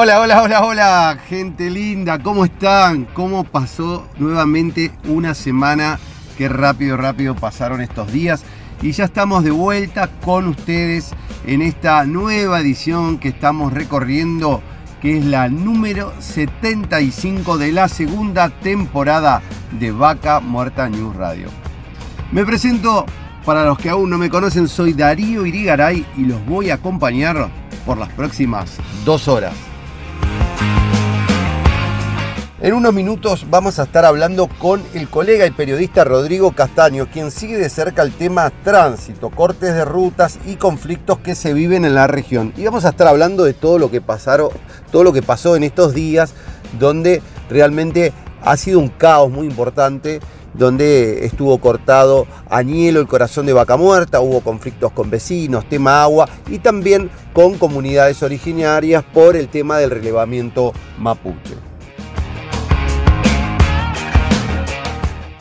Hola, hola, hola, hola, gente linda, ¿cómo están? ¿Cómo pasó nuevamente una semana? Qué rápido, rápido pasaron estos días. Y ya estamos de vuelta con ustedes en esta nueva edición que estamos recorriendo, que es la número 75 de la segunda temporada de Vaca Muerta News Radio. Me presento, para los que aún no me conocen, soy Darío Irigaray y los voy a acompañar por las próximas dos horas. En unos minutos vamos a estar hablando con el colega y periodista Rodrigo Castaño, quien sigue de cerca el tema tránsito, cortes de rutas y conflictos que se viven en la región. Y vamos a estar hablando de todo lo que pasaron, todo lo que pasó en estos días, donde realmente ha sido un caos muy importante, donde estuvo cortado Añelo, el corazón de Vaca Muerta, hubo conflictos con vecinos, tema agua y también con comunidades originarias por el tema del relevamiento mapuche.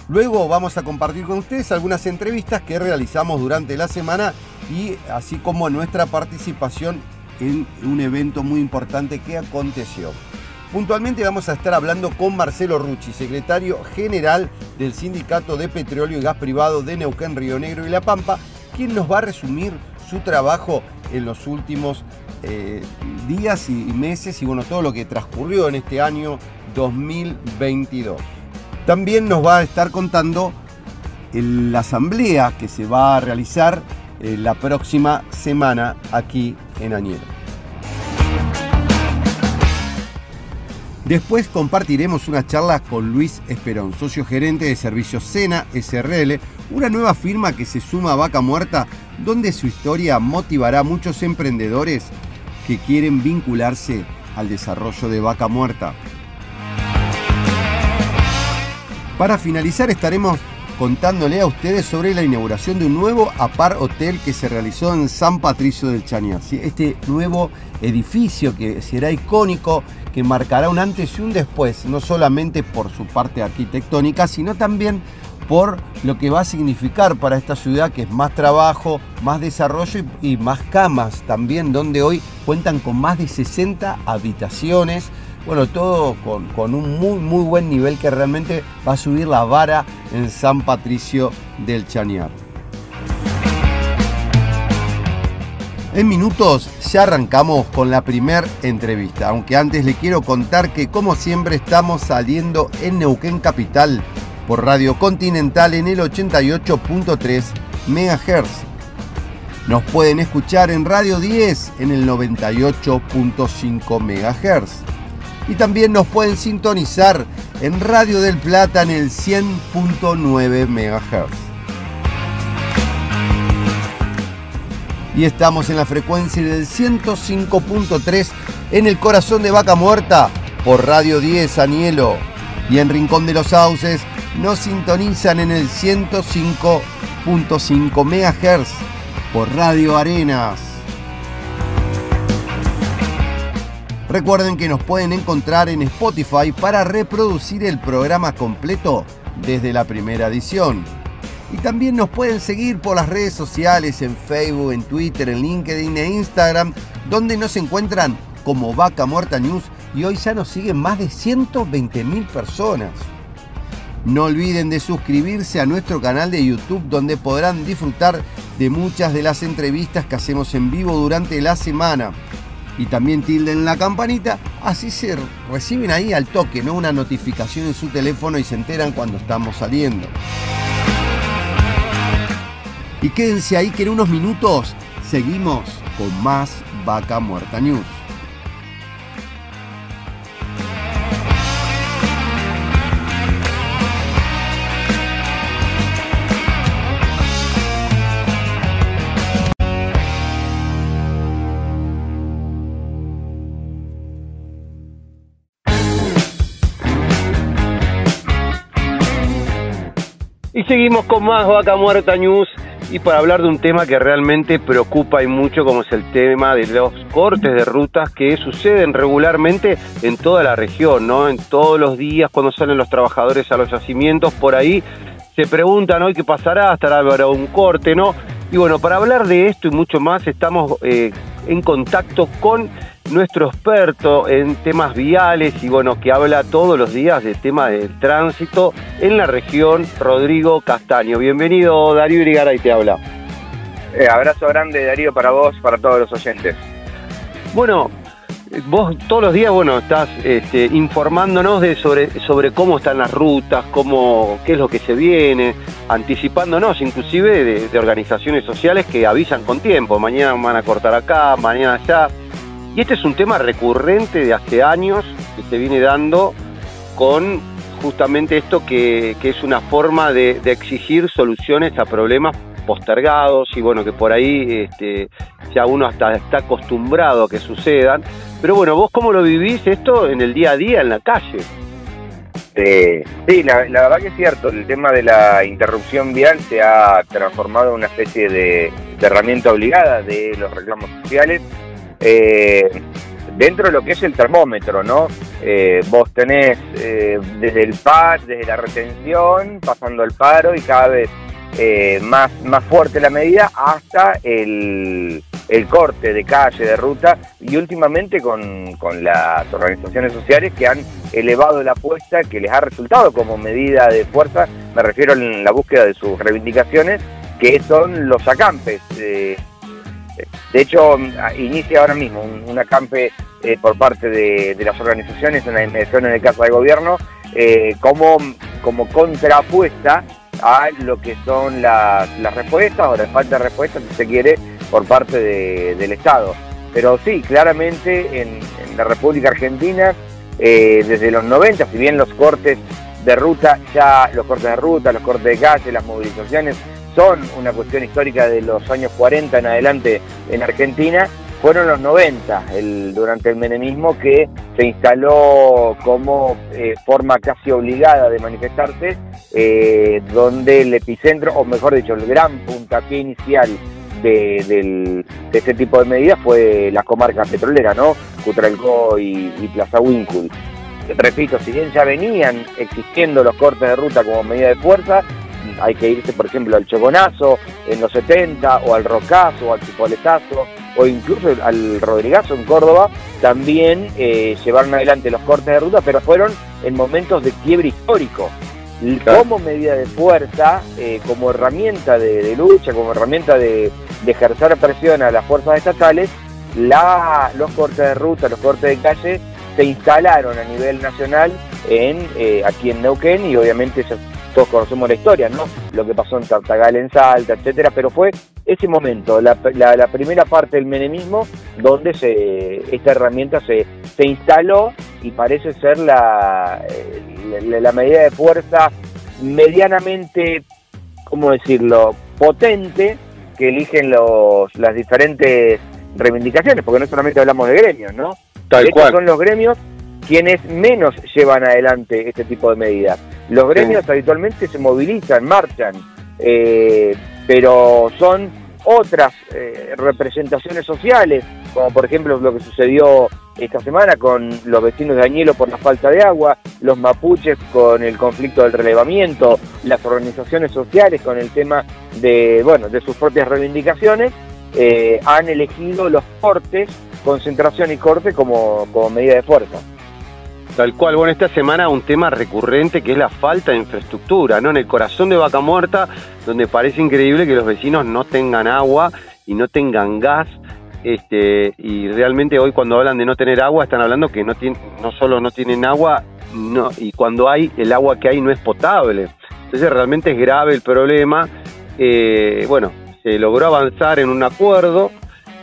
Luego vamos a compartir con ustedes algunas entrevistas que realizamos durante la semana y así como nuestra participación en un evento muy importante que aconteció. Puntualmente vamos a estar hablando con Marcelo Rucci, secretario general del Sindicato de Petróleo y Gas Privado de Neuquén, Río Negro y La Pampa, quien nos va a resumir su trabajo en los últimos eh, días y meses y bueno, todo lo que transcurrió en este año 2022. También nos va a estar contando la asamblea que se va a realizar eh, la próxima semana aquí en Añero. Después compartiremos una charla con Luis Esperón, socio gerente de servicios Sena SRL, una nueva firma que se suma a Vaca Muerta, donde su historia motivará a muchos emprendedores que quieren vincularse al desarrollo de Vaca Muerta. Para finalizar estaremos contándole a ustedes sobre la inauguración de un nuevo Apar Hotel que se realizó en San Patricio del Chañar. Este nuevo edificio que será icónico, que marcará un antes y un después, no solamente por su parte arquitectónica, sino también por lo que va a significar para esta ciudad, que es más trabajo, más desarrollo y, más camas también, donde hoy cuentan con más de 60 habitaciones bueno, todo con, un muy, muy buen nivel que realmente va a subir la vara en San Patricio del Chañar. En minutos ya arrancamos con la primer entrevista, aunque antes le quiero contar que como siempre estamos saliendo en Neuquén Capital por Radio Continental en el 88.3 MHz. Nos pueden escuchar en Radio 10 en el 98.5 MHz y también nos pueden sintonizar en Radio del Plata en el 100.9 MHz. Y estamos en la frecuencia del 105.3 en el corazón de Vaca Muerta por Radio 10 Anielo. Y en Rincón de los Sauces nos sintonizan en el 105.5 MHz por Radio Arenas. Recuerden que nos pueden encontrar en Spotify para reproducir el programa completo desde la primera edición. Y también nos pueden seguir por las redes sociales, en Facebook, en Twitter, en LinkedIn e Instagram, donde nos encuentran como Vaca Muerta News y hoy ya nos siguen más de 120 mil personas. No olviden de suscribirse a nuestro canal de YouTube donde podrán disfrutar de muchas de las entrevistas que hacemos en vivo durante la semana. Y también tilden la campanita, así se reciben ahí al toque, ¿no? Una notificación en su teléfono y se enteran cuando estamos saliendo. Y quédense ahí que en unos minutos seguimos con más Vaca Muerta News. Seguimos con más Vaca Muerta News y para hablar de un tema que realmente preocupa y mucho como es el tema de los cortes de rutas que suceden regularmente en toda la región, ¿no? En todos los días cuando salen los trabajadores a los yacimientos, por ahí se preguntan hoy qué pasará, estará un corte, ¿no? Y bueno, para hablar de esto y mucho más estamos eh, en contacto con nuestro experto en temas viales y bueno, que habla todos los días del tema del tránsito en la región, Rodrigo Castaño. Bienvenido Darío y te habla. Eh, abrazo grande Darío para vos, para todos los oyentes. Bueno, vos todos los días, bueno, estás este, informándonos de sobre, sobre cómo están las rutas, cómo, qué es lo que se viene, anticipándonos inclusive de, de organizaciones sociales que avisan con tiempo, mañana van a cortar acá, mañana allá y este es un tema recurrente de hace años que se viene dando con justamente esto que, es una forma de, exigir soluciones a problemas postergados y bueno, que por ahí este, ya uno hasta está acostumbrado a que sucedan. Pero bueno, vos cómo lo vivís esto en el día a día, en la calle. sí, la, verdad que es cierto, el tema de la interrupción vial se ha transformado en una especie de herramienta obligada de los reclamos sociales eh, dentro de lo que es el termómetro, ¿no? Eh, vos tenés eh, desde el par, desde la retención, pasando el paro y cada vez más, más fuerte la medida hasta el, corte de calle, de ruta y últimamente con, con, las organizaciones sociales que han elevado la apuesta que les ha resultado como medida de fuerza, me refiero en la búsqueda de sus reivindicaciones, que son los acampes. De hecho, inicia ahora mismo un, acampe eh, por parte de, las organizaciones, una inversión en el caso del gobierno, eh, como, como contrapuesta a lo que son las, respuestas o la falta de respuesta, si se quiere, por parte del Estado. Pero sí, claramente en, la República Argentina, eh, desde los 90, si bien los cortes de ruta, ya los cortes de ruta, los cortes de calle, las movilizaciones son una cuestión histórica de los años 40 en adelante en Argentina, fueron los 90, el, durante el menemismo, que se instaló como eh, forma casi obligada de manifestarse, eh, donde el epicentro, o mejor dicho, el gran puntapié inicial de, este tipo de medidas fue la comarca petrolera, ¿no? Cutralcó y, Plaza Winkle. Repito, si bien ya venían existiendo los cortes de ruta como medida de fuerza, hay que irse, por ejemplo, al Choconazo en los 70, o al Rocazo, o al Chipoletazo, o incluso al Rodrigazo en Córdoba, también eh, llevaron adelante los cortes de ruta, pero fueron en momentos de quiebre histórico. Como medida de fuerza, eh, como herramienta de, lucha, como herramienta de, ejercer presión a las fuerzas estatales, la, los cortes de ruta, los cortes de calle se instalaron a nivel nacional en, eh, aquí en Neuquén y obviamente todos conocemos la historia, ¿no? Lo que pasó en Tartagal, en Salta, etcétera, pero fue ese momento, la, primera parte del menemismo, donde se, esta herramienta se, se instaló y parece ser la, la, medida de fuerza medianamente, ¿cómo decirlo?, potente que eligen los, las diferentes reivindicaciones, porque no solamente hablamos de gremios, ¿no? Tal cual. son los gremios quienes menos llevan adelante este tipo de medidas. Los gremios habitualmente se movilizan, marchan, eh, pero son otras eh, representaciones sociales, como por ejemplo lo que sucedió esta semana con los vecinos de Añelo por la falta de agua, los mapuches con el conflicto del relevamiento, las organizaciones sociales con el tema de, bueno, de sus propias reivindicaciones, eh, han elegido los cortes, concentración y corte como, como medida de fuerza. Tal cual, bueno, esta semana un tema recurrente que es la falta de infraestructura, ¿no? En el corazón de Vaca Muerta, donde parece increíble que los vecinos no tengan agua y no tengan gas, este, y realmente hoy cuando hablan de no tener agua están hablando que no, tienen, no solo no tienen agua, no, y cuando hay, el agua que hay no es potable. Entonces realmente es grave el problema. Eh, bueno, se logró avanzar en un acuerdo,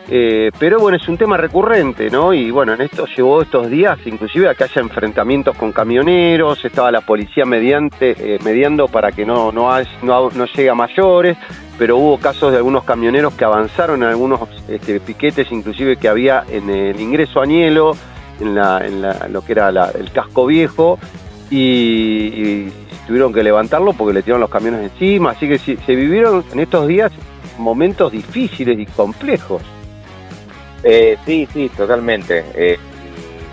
eh, pero bueno, es un tema recurrente, ¿no? Y bueno, en esto llevó estos días, inclusive a que haya enfrentamientos con camioneros, estaba la policía mediante, eh, mediando para que no, no, no, no llegue a mayores, pero hubo casos de algunos camioneros que avanzaron en algunos este, piquetes, inclusive que había en el ingreso a Añelo, en, la, en lo que era el casco viejo, y, tuvieron que levantarlo porque le tiraron los camiones encima, así que se vivieron en estos días momentos difíciles y complejos. Eh, sí, sí, totalmente. Eh,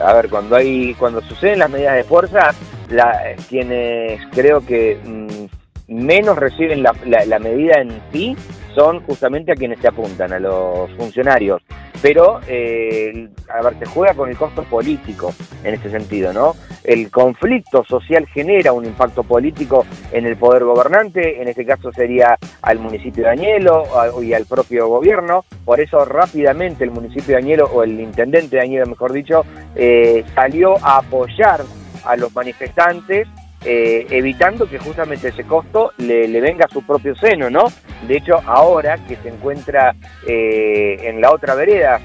a ver, cuando hay, cuando suceden las medidas de fuerza, la, quienes creo que mm, menos reciben la, la, medida en sí son justamente a quienes se apuntan, a los funcionarios. Pero, eh, a ver, se juega con el costo político en este sentido, ¿no? El conflicto social genera un impacto político en el poder gobernante, en este caso sería al municipio de Añelo y al propio gobierno, por eso rápidamente el municipio de Añelo, o el intendente de Añelo, mejor dicho, eh, salió a apoyar a los manifestantes eh, evitando que justamente ese costo le, venga a su propio seno, ¿no? De hecho, ahora que se encuentra eh, en la otra vereda,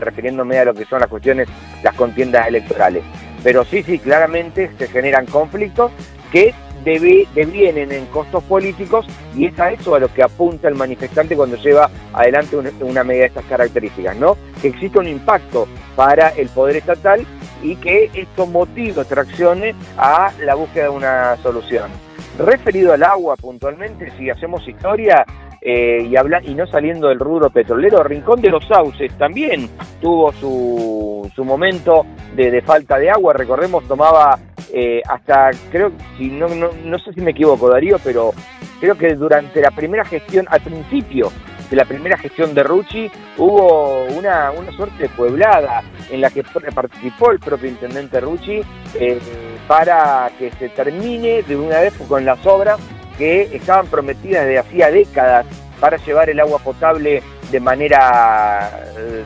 refiriéndome a lo que son las cuestiones, las contiendas electorales. Pero sí, sí, claramente se generan conflictos que debe, devienen en costos políticos y es a eso a lo que apunta el manifestante cuando lleva adelante una medida de estas características, ¿no? Que existe un impacto para el poder estatal y que esto motiva tracciones a la búsqueda de una solución. Referido al agua puntualmente, si hacemos historia eh, y, habla, y no saliendo del rubro petrolero, Rincón de los Sauces también tuvo su, su momento de, falta de agua. Recordemos, tomaba eh, hasta, creo, si no, no, no sé si me equivoco, Darío, pero creo que durante la primera gestión, al principio de la primera gestión de Rucci, hubo una, una suerte de pueblada en la que participó el propio intendente Rucci eh, para que se termine de una vez con las obras que estaban prometidas desde hacía décadas para llevar el agua potable de manera, eh,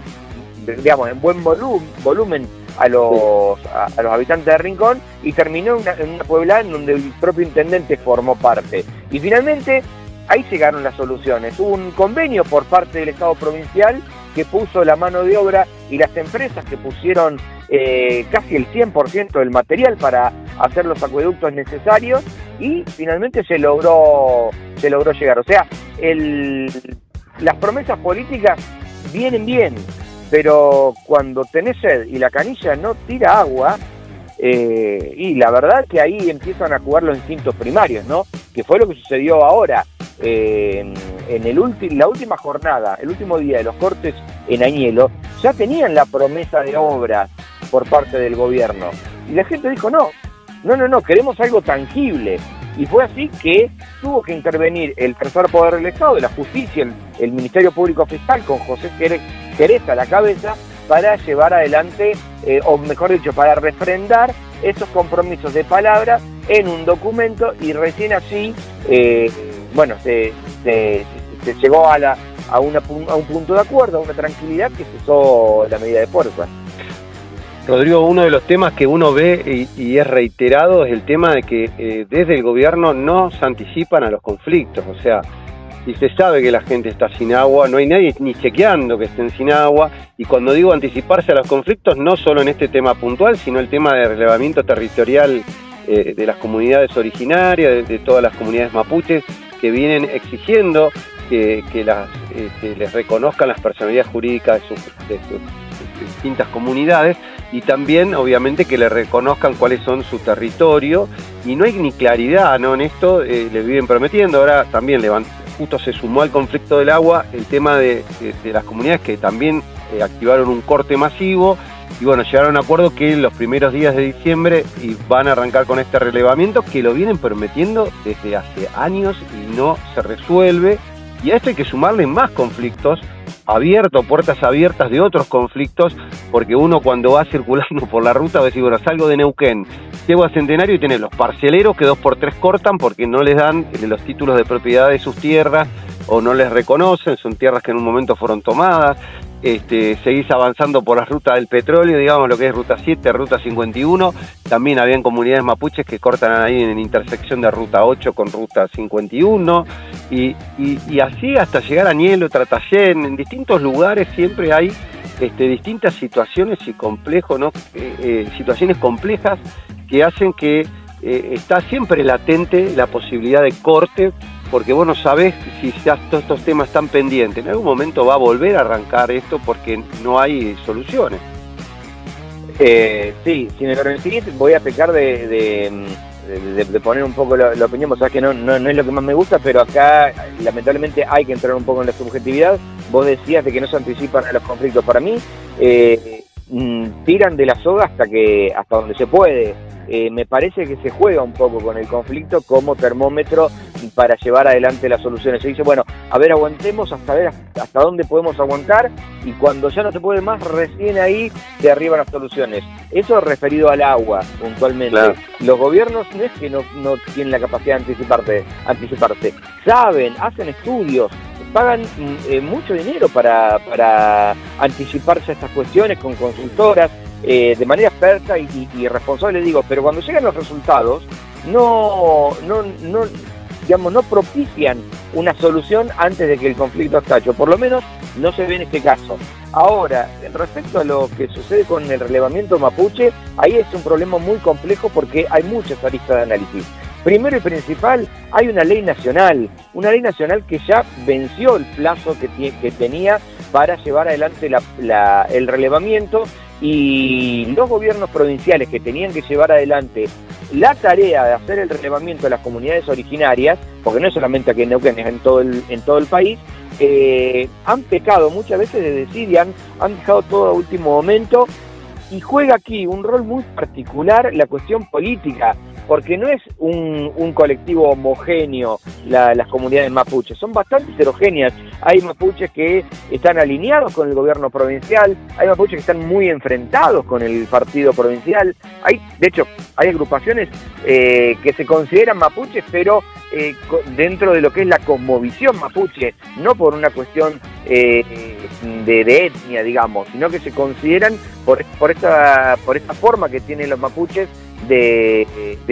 digamos, en buen volumen a los, a, los habitantes de Rincón y terminó en una pueblada en donde el propio intendente formó parte. Y finalmente ahí llegaron las soluciones. Hubo un convenio por parte del Estado provincial que puso la mano de obra y las empresas que pusieron eh, casi el 100% del material para hacer los acueductos necesarios y finalmente se logró, se logró llegar. O sea, el, las promesas políticas vienen bien, pero cuando tenés sed y la canilla no tira agua, eh, y la verdad que ahí empiezan a jugar los instintos primarios, ¿no? Que fue lo que sucedió ahora en, el la última jornada, el último día de los cortes en Añelo, ya tenían la promesa de obras por parte del gobierno. Y la gente dijo, no, no, no, no, queremos algo tangible. Y fue así que tuvo que intervenir el tercer poder del Estado, la justicia, el, Ministerio Público Fiscal, con José Quereza a la cabeza, para llevar adelante, eh, o mejor dicho, para refrendar esos compromisos de palabra en un documento y recién así eh, bueno, se, llegó a, la, a, una, a un punto de acuerdo, a una tranquilidad que se usó la medida de fuerza. Rodrigo, uno de los temas que uno ve y, es reiterado es el tema de que eh, desde el gobierno no se anticipan a los conflictos, o sea, y se sabe que la gente está sin agua, no hay nadie ni chequeando que estén sin agua, y cuando digo anticiparse a los conflictos, no solo en este tema puntual, sino el tema de relevamiento territorial eh, de las comunidades originarias, de, todas las comunidades mapuches, que vienen exigiendo que, las, este, les reconozcan las personalidades jurídicas de sus, distintas comunidades y también obviamente que le reconozcan cuáles son su territorio. Y no hay ni claridad ¿no? en esto, eh, les viven prometiendo, ahora también justo se sumó al conflicto del agua el tema de, las comunidades que también eh, activaron un corte masivo y bueno, llegaron a un acuerdo que en los primeros días de diciembre van a arrancar con este relevamiento que lo vienen prometiendo desde hace años y no se resuelve. Y a esto hay que sumarle más conflictos abiertos, puertas abiertas de otros conflictos, porque uno cuando va circulando por la ruta va a decir, bueno, salgo de Neuquén, llego a Centenario y tiene los parceleros que dos por tres cortan porque no les dan los títulos de propiedad de sus tierras o no les reconocen, son tierras que en un momento fueron tomadas, este, seguís avanzando por la ruta del petróleo, digamos lo que es ruta 7, ruta 51, también habían comunidades mapuches que cortan ahí en intersección de ruta 8 con ruta 51, y, y, así hasta llegar a Nielo, Tratayén, en distintos lugares siempre hay este, distintas situaciones y complejos, ¿no? Eh, eh, situaciones complejas que hacen que eh, está siempre latente la posibilidad de corte porque vos no sabés si ya todos estos temas están pendientes. En algún momento va a volver a arrancar esto porque no hay soluciones. Eh, sí, si me permitís, voy a pecar de, de, poner un poco la, opinión, vos sabés que no, no, es lo que más me gusta, pero acá lamentablemente hay que entrar un poco en la subjetividad. Vos decías de que no se anticipan a los conflictos. Para mí, eh, mm, tiran de la soga hasta que hasta donde se puede. Eh, me parece que se juega un poco con el conflicto como termómetro para llevar adelante las soluciones. Se dice, bueno, a ver, aguantemos hasta ver hasta dónde podemos aguantar y cuando ya no se puede más, recién ahí se arriban las soluciones. Eso referido al agua, puntualmente. Los gobiernos no es que no, tienen la capacidad de anticiparse, anticiparse, saben, hacen estudios, pagan mm, eh, mucho dinero para, para anticiparse a estas cuestiones con consultoras, eh, de manera experta y, responsable, digo, pero cuando llegan los resultados, no, no, no, digamos, no propician una solución antes de que el conflicto estalle, por lo menos no se ve en este caso. Ahora, respecto a lo que sucede con el relevamiento mapuche, ahí es un problema muy complejo porque hay muchas aristas de análisis. Primero y principal, hay una ley nacional, una ley nacional que ya venció el plazo que, que tenía para llevar adelante el relevamiento y los gobiernos provinciales que tenían que llevar adelante la tarea de hacer el relevamiento de las comunidades originarias, porque no es solamente aquí en Neuquén, es en todo el, en todo el país, eh, han pecado muchas veces de decir han, han dejado todo a último momento. Y juega aquí un rol muy particular la cuestión política porque no es un, colectivo homogéneo las comunidades mapuches, son bastante heterogéneas. Hay mapuches que están alineados con el gobierno provincial, hay mapuches que están muy enfrentados con el partido provincial, hay, de hecho, hay agrupaciones eh, que se consideran mapuches, pero eh, dentro de lo que es la cosmovisión mapuche, no por una cuestión eh, de, etnia, digamos, sino que se consideran por, por, esta, por esta forma que tienen los mapuches de,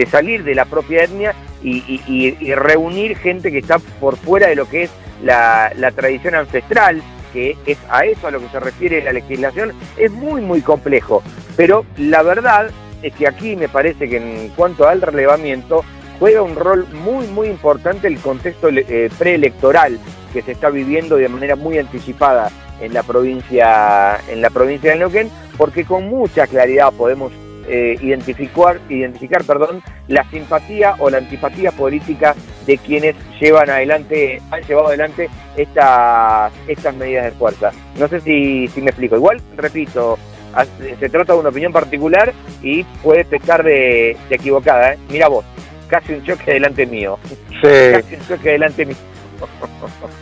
salir de la propia etnia y, reunir gente que está por fuera de lo que es la, tradición ancestral, que es a eso a lo que se refiere la legislación, es muy, muy complejo. Pero la verdad es que aquí me parece que en cuanto al relevamiento, juega un rol muy, muy importante el contexto eh, preelectoral que se está viviendo de manera muy anticipada en la provincia, en la provincia de Neuquén, porque con mucha claridad podemos eh, identificar, identificar perdón, la simpatía o la antipatía política de quienes llevan adelante, han llevado adelante estas, estas medidas de fuerza. No sé si, si me explico. Igual, repito, se trata de una opinión particular y puede pescar de, equivocada. ¿eh? Mira vos, casi un choque delante mío. Casi un choque delante mío.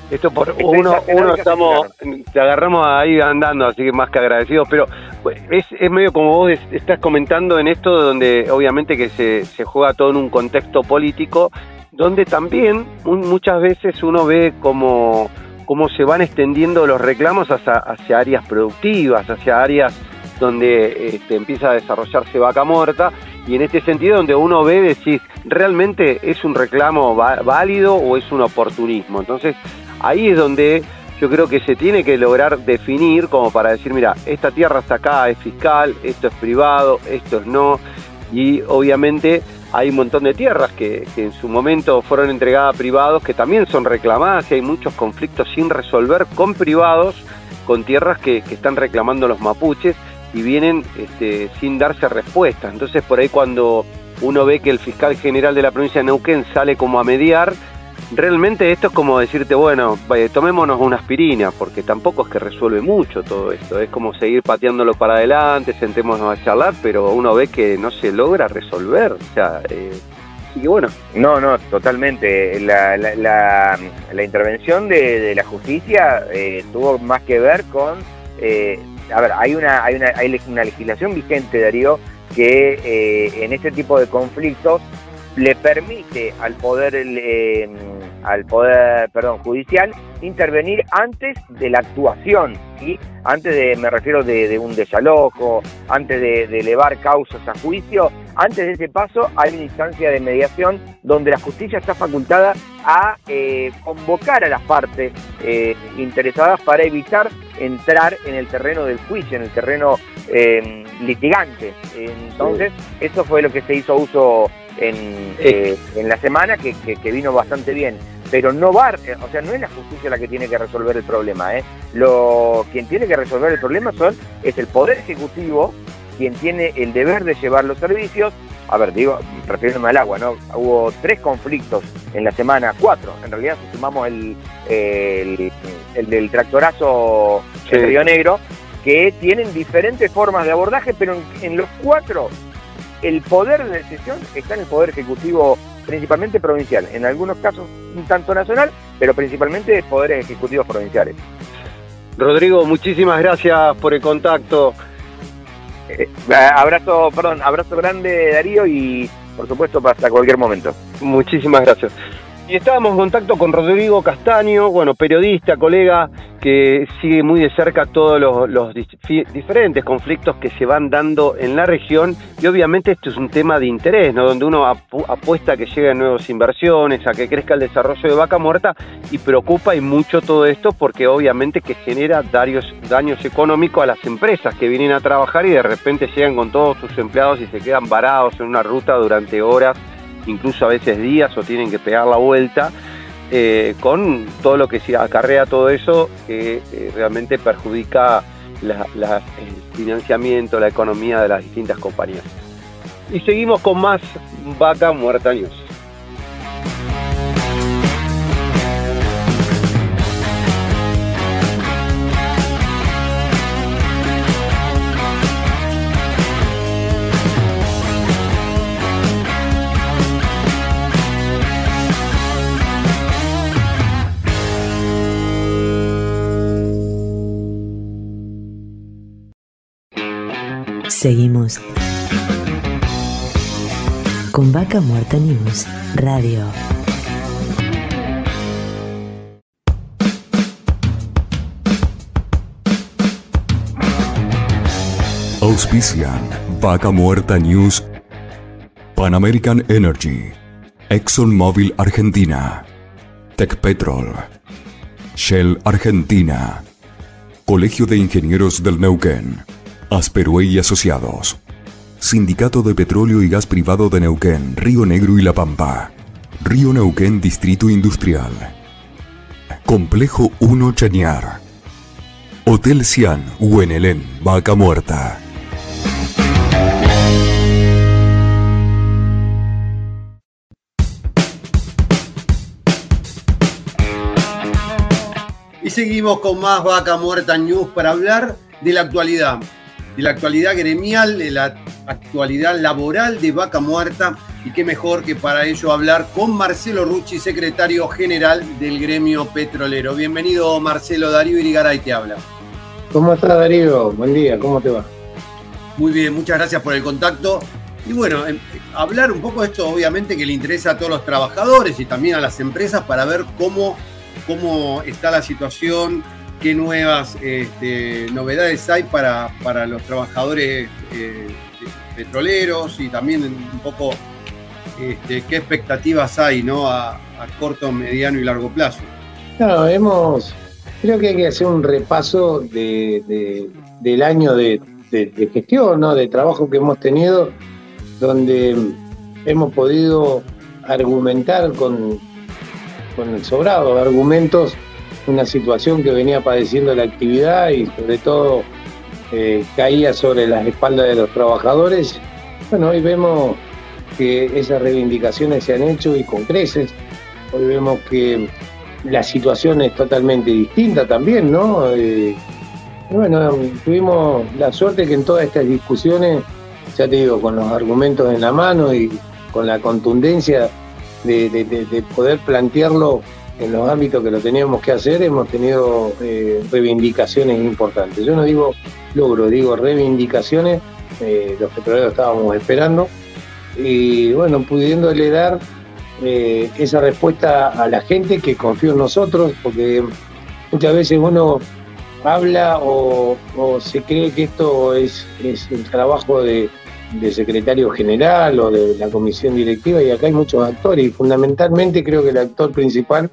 Esto por uno, uno estamos, te agarramos ahí andando, así que más que agradecidos, pero es, es medio como vos estás comentando en esto, donde obviamente que se, se juega todo en un contexto político, donde también muchas veces uno ve como cómo se van extendiendo los reclamos hacia, áreas productivas, hacia áreas donde este, empieza a desarrollarse vaca muerta, y en este sentido donde uno ve, decir, ¿realmente es un reclamo válido o es un oportunismo? Entonces, ahí es donde yo creo que se tiene que lograr definir como para decir, mira, esta tierra está acá, es fiscal, esto es privado, esto es no, y obviamente hay un montón de tierras que, en su momento fueron entregadas a privados que también son reclamadas y hay muchos conflictos sin resolver con privados, con tierras que, están reclamando los mapuches y vienen este, sin darse respuesta. Entonces por ahí cuando uno ve que el fiscal general de la provincia de Neuquén sale como a mediar, realmente esto es como decirte, bueno, tomémonos una aspirina, porque tampoco es que resuelve mucho todo esto, es como seguir pateándolo para adelante, sentémonos a charlar, pero uno ve que no se logra resolver, o sea, eh, Así que bueno. No, no, totalmente. La, la, la, intervención de, la justicia eh, tuvo más que ver con... Eh, a ver, hay una, hay una, hay una legislación vigente, Darío, que eh, en este tipo de conflictos le permite al poder eh, al poder perdón judicial intervenir antes de la actuación y antes de me refiero de, un desalojo antes de, elevar causas a juicio antes de ese paso hay una instancia de mediación donde la justicia está facultada a eh, convocar a las partes eh, interesadas para evitar entrar en el terreno del juicio en el terreno litigante. Entonces eso fue lo que se hizo uso en, eh, en la semana que, que, vino bastante bien. Pero no va, o sea, no es la justicia la que tiene que resolver el problema. ¿eh? Lo, quien tiene que resolver el problema son, es el Poder Ejecutivo, quien tiene el deber de llevar los servicios. A ver, digo, refiriéndome al agua, ¿no? Hubo tres conflictos en la semana, cuatro. En realidad, si sumamos el, el, del tractorazo en Río Negro, que tienen diferentes formas de abordaje, pero en los cuatro el poder de decisión está en el poder ejecutivo principalmente provincial, en algunos casos un tanto nacional, pero principalmente poderes ejecutivos provinciales. Rodrigo, muchísimas gracias por el contacto. Eh, abrazo, perdón, abrazo grande Darío y por supuesto hasta cualquier momento. Muchísimas gracias. Y estábamos en contacto con Rodrigo Castaño, bueno, periodista, colega, que sigue muy de cerca todos los, diferentes conflictos que se van dando en la región. Y obviamente esto es un tema de interés, ¿no? Donde uno apuesta a que lleguen nuevas inversiones, a que crezca el desarrollo de vaca muerta, y preocupa y mucho todo esto porque obviamente que genera daños, daños económicos a las empresas que vienen a trabajar y de repente llegan con todos sus empleados y se quedan varados en una ruta durante horas incluso a veces días o tienen que pegar la vuelta, eh, con todo lo que se acarrea todo eso que eh, realmente perjudica el financiamiento, la economía de las distintas compañías. Y seguimos con más Vaca Muerta News. Seguimos con Vaca Muerta News Radio. Auspician Vaca Muerta News Pan American Energy ExxonMobil Argentina Tech Petrol Shell Argentina Colegio de Ingenieros del Neuquén Asperue y Asociados. Sindicato de Petróleo y Gas Privado de Neuquén, Río Negro y La Pampa. Río Neuquén Distrito Industrial. Complejo 1 Chañar. Hotel Cian, Huenelén, Vaca Muerta. Y seguimos con más Vaca Muerta News para hablar de la actualidad de la actualidad gremial, de la actualidad laboral de Vaca Muerta. Y qué mejor que para ello hablar con Marcelo Rucci, secretario general del gremio petrolero. Bienvenido Marcelo, Darío Irigaray te habla. ¿Cómo estás Darío? Buen día, ¿cómo te va? Muy bien, muchas gracias por el contacto. Y bueno, em, hablar un poco de esto obviamente que le interesa a todos los trabajadores y también a las empresas para ver cómo, cómo está la situación qué nuevas este, novedades hay para, para los trabajadores eh, petroleros y también un poco este, qué expectativas hay ¿no? a, corto, mediano y largo plazo. Claro, hemos, creo que hay que hacer un repaso de, del año de, gestión, ¿no? de trabajo que hemos tenido, donde hemos podido argumentar con, con el sobrado argumentos una situación que venía padeciendo la actividad y sobre todo eh, caía sobre las espaldas de los trabajadores. Bueno, hoy vemos que esas reivindicaciones se han hecho y con creces. Hoy vemos que la situación es totalmente distinta también, ¿no? Eh, bueno, tuvimos la suerte que en todas estas discusiones, ya te digo, con los argumentos en la mano y, con la contundencia de, poder plantearlo en los ámbitos que lo teníamos que hacer, hemos tenido eh, reivindicaciones importantes. Yo no digo logro, digo reivindicaciones, eh, los petroleros estábamos esperando, y bueno, pudiéndole dar eh, esa respuesta a la gente que confió en nosotros, porque muchas veces uno habla o, se cree que esto es, es el trabajo de, secretario general o de la comisión directiva y acá hay muchos actores y fundamentalmente creo que el actor principal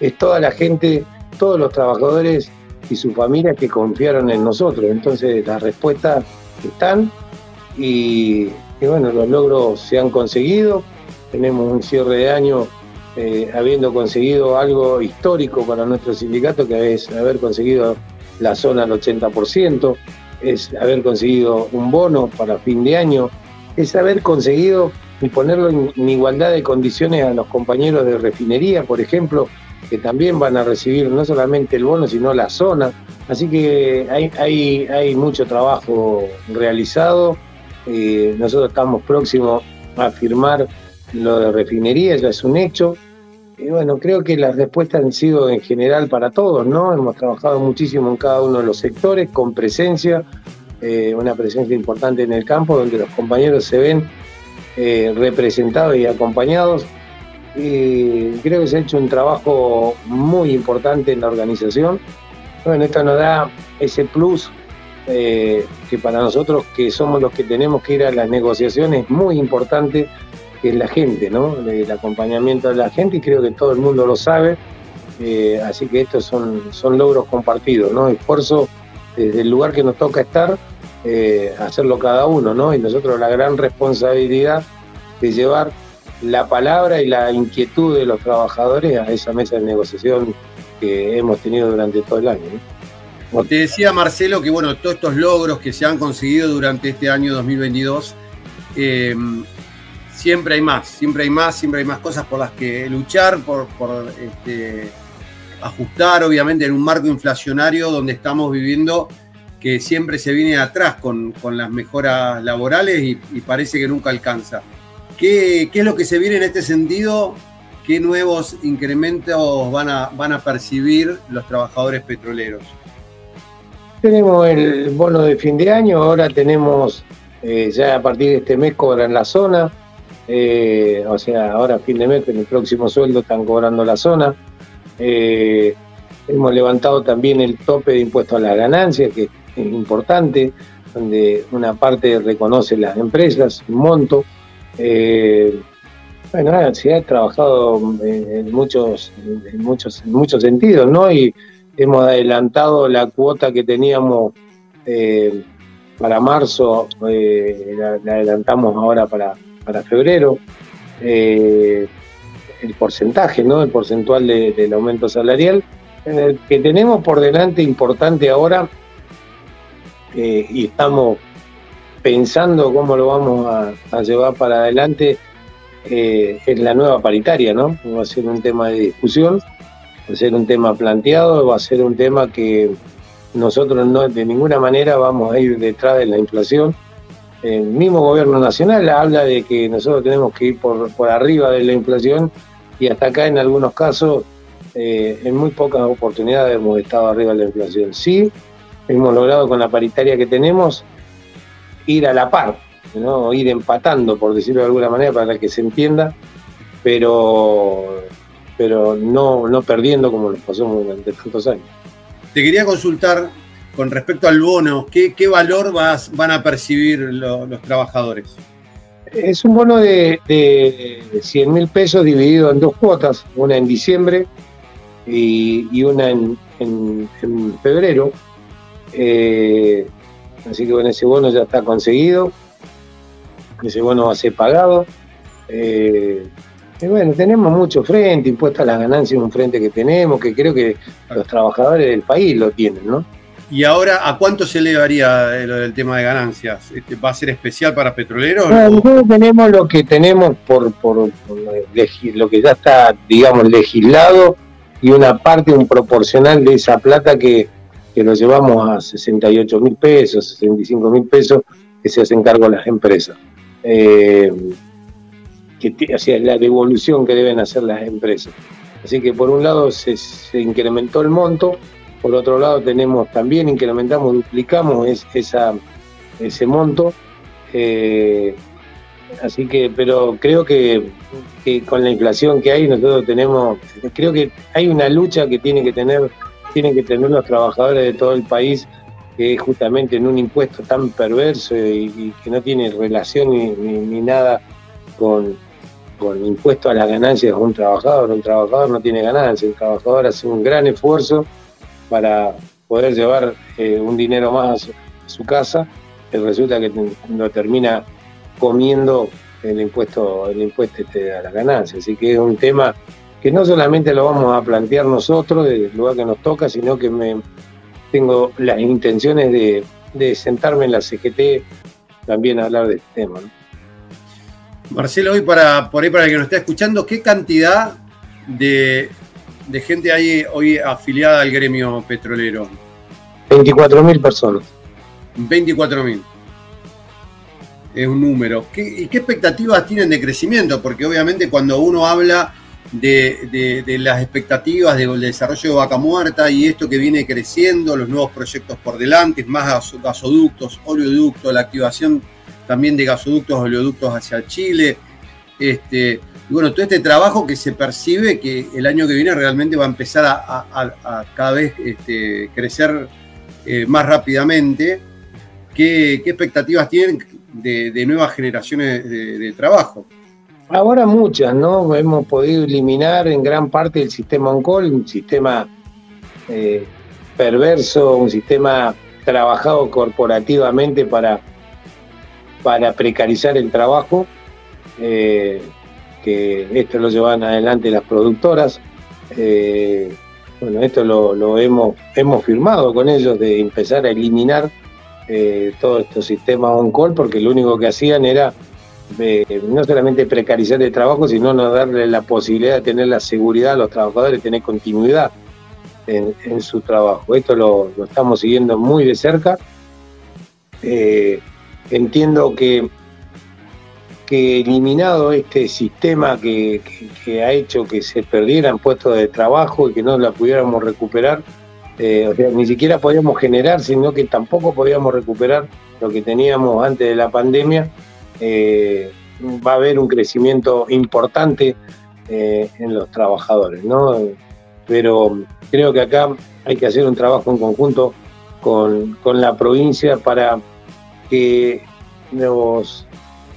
es toda la gente, todos los trabajadores y sus familias que confiaron en nosotros. Entonces las respuestas están y, bueno, los logros se han conseguido. Tenemos un cierre de año eh, habiendo conseguido algo histórico para nuestro sindicato, que es haber conseguido la zona al 80%, es haber conseguido un bono para fin de año, es haber conseguido y ponerlo en, igualdad de condiciones a los compañeros de refinería, por ejemplo, que también van a recibir no solamente el bono, sino la zona. Así que hay, hay, mucho trabajo realizado. Eh, nosotros estamos próximos a firmar lo de refinería, ya es un hecho. Y bueno, creo que las respuestas han sido en general para todos, ¿no? Hemos trabajado muchísimo en cada uno de los sectores, con presencia, eh, una presencia importante en el campo, donde los compañeros se ven eh, representados y acompañados. Y creo que se ha hecho un trabajo muy importante en la organización. Bueno, esto nos da ese plus eh, que para nosotros, que somos los que tenemos que ir a las negociaciones, muy importante que es la gente, ¿no? El acompañamiento de la gente y creo que todo el mundo lo sabe. Eh, así que estos son, son logros compartidos, ¿no? Esfuerzo desde el lugar que nos toca estar, eh, hacerlo cada uno, ¿no? Y nosotros la gran responsabilidad de llevar la palabra y la inquietud de los trabajadores a esa mesa de negociación que hemos tenido durante todo el año. ¿no? Te decía Marcelo que bueno, todos estos logros que se han conseguido durante este año 2022 eh, siempre hay más, siempre hay más, siempre hay más cosas por las que luchar, por, este, ajustar, obviamente, en un marco inflacionario donde estamos viviendo que siempre se viene atrás con, las mejoras laborales y, parece que nunca alcanza. ¿Qué, es lo que se viene en este sentido? ¿Qué nuevos incrementos van a, percibir los trabajadores petroleros? Tenemos el bono de fin de año, ahora tenemos, eh, ya a partir de este mes cobran la zona, eh, o sea, ahora a fin de mes, en el próximo sueldo están cobrando la zona. Eh, hemos levantado también el tope de impuesto a la ganancia, que es importante, donde una parte reconoce las empresas, un monto. Eh, bueno, se ha trabajado en muchos, muchos, en muchos sentidos, ¿no? Y hemos adelantado la cuota que teníamos para marzo, la adelantamos ahora para, para febrero. Eh, el porcentaje, ¿no? El porcentual del aumento salarial, el que tenemos por delante importante ahora eh, y estamos pensando cómo lo vamos a, llevar para adelante eh, es la nueva paritaria, ¿no? Va a ser un tema de discusión, va a ser un tema planteado, va a ser un tema que nosotros no de ninguna manera vamos a ir detrás de la inflación el mismo gobierno nacional habla de que nosotros tenemos que ir por, por arriba de la inflación y hasta acá en algunos casos, eh, en muy pocas oportunidades hemos estado arriba de la inflación. Sí, hemos logrado con la paritaria que tenemos ir a la par, ¿no? ir empatando, por decirlo de alguna manera, para que se entienda, pero, pero no, no perdiendo como nos pasó durante tantos años. Te quería consultar con respecto al bono, ¿qué, valor vas, van a percibir los trabajadores? Es un bono de, de 100 mil pesos dividido en dos cuotas, una en diciembre y, una en, febrero. Eh, así que bueno, ese bono ya está conseguido, ese bono va a ser pagado. Eh, y bueno, tenemos mucho frente, impuestas las ganancias, un frente que tenemos, que creo que los trabajadores del país lo tienen, ¿no? ¿Y ahora a cuánto se elevaría lo del tema de ganancias? Este, ¿Va a ser especial para petroleros? nosotros tenemos lo que tenemos por, por, lo que ya está, digamos, legislado y una parte, un proporcional de esa plata que, que lo llevamos a 68 mil pesos, 65 mil pesos que se hacen cargo las empresas. Eh, que, sea, la devolución que deben hacer las empresas. Así que por un lado se, incrementó el monto, por otro lado tenemos también incrementamos, duplicamos esa, ese monto. Eh, así que, pero creo que, con la inflación que hay nosotros tenemos, creo que hay una lucha que tiene que tener, tienen que tener los trabajadores de todo el país que es justamente en un impuesto tan perverso y, que no tiene relación ni, nada con, con impuesto a las ganancias de un trabajador. Un trabajador no tiene ganancias, el trabajador hace un gran esfuerzo para poder llevar eh, un dinero más a su, casa, resulta que lo termina comiendo el impuesto, el impuesto este a las ganancias. Así que es un tema que no solamente lo vamos a plantear nosotros, del lugar que nos toca, sino que me, tengo las intenciones de, sentarme en la CGT también a hablar de este tema. Marcelo, hoy para, por ahí para el que nos está escuchando, ¿qué cantidad de, gente hay hoy afiliada al gremio petrolero? 24.000 personas. 24.000. Es un número. ¿Y qué expectativas tienen de crecimiento? Porque obviamente cuando uno habla de, las expectativas del desarrollo de Vaca Muerta y esto que viene creciendo, los nuevos proyectos por delante, más gasoductos, oleoductos, la activación también de gasoductos, oleoductos hacia Chile. Este, y bueno, todo este trabajo que se percibe que el año que viene realmente va a empezar a, cada vez este, crecer eh, más rápidamente. ¿Qué, expectativas tienen de, nuevas generaciones de trabajo? Ahora muchas, ¿no? Hemos podido eliminar en gran parte el sistema on-call, un sistema eh, perverso, un sistema trabajado corporativamente para, para precarizar el trabajo, eh, que esto lo llevan adelante las productoras. Eh, bueno, esto lo, hemos, hemos firmado con ellos de empezar a eliminar todos estos sistemas on-call, porque lo único que hacían era no solamente precarizar el trabajo, sino no darle la posibilidad de tener la seguridad a los trabajadores, tener continuidad en, su trabajo. Esto lo, estamos siguiendo muy de cerca. Eh, entiendo que, que eliminado este sistema que, ha hecho que se perdieran puestos de trabajo y que no la pudiéramos recuperar, eh, ni siquiera podíamos generar, sino que tampoco podíamos recuperar lo que teníamos antes de la pandemia, eh, va a haber un crecimiento importante eh, en los trabajadores, ¿no? Pero creo que acá hay que hacer un trabajo en conjunto con, la provincia para que los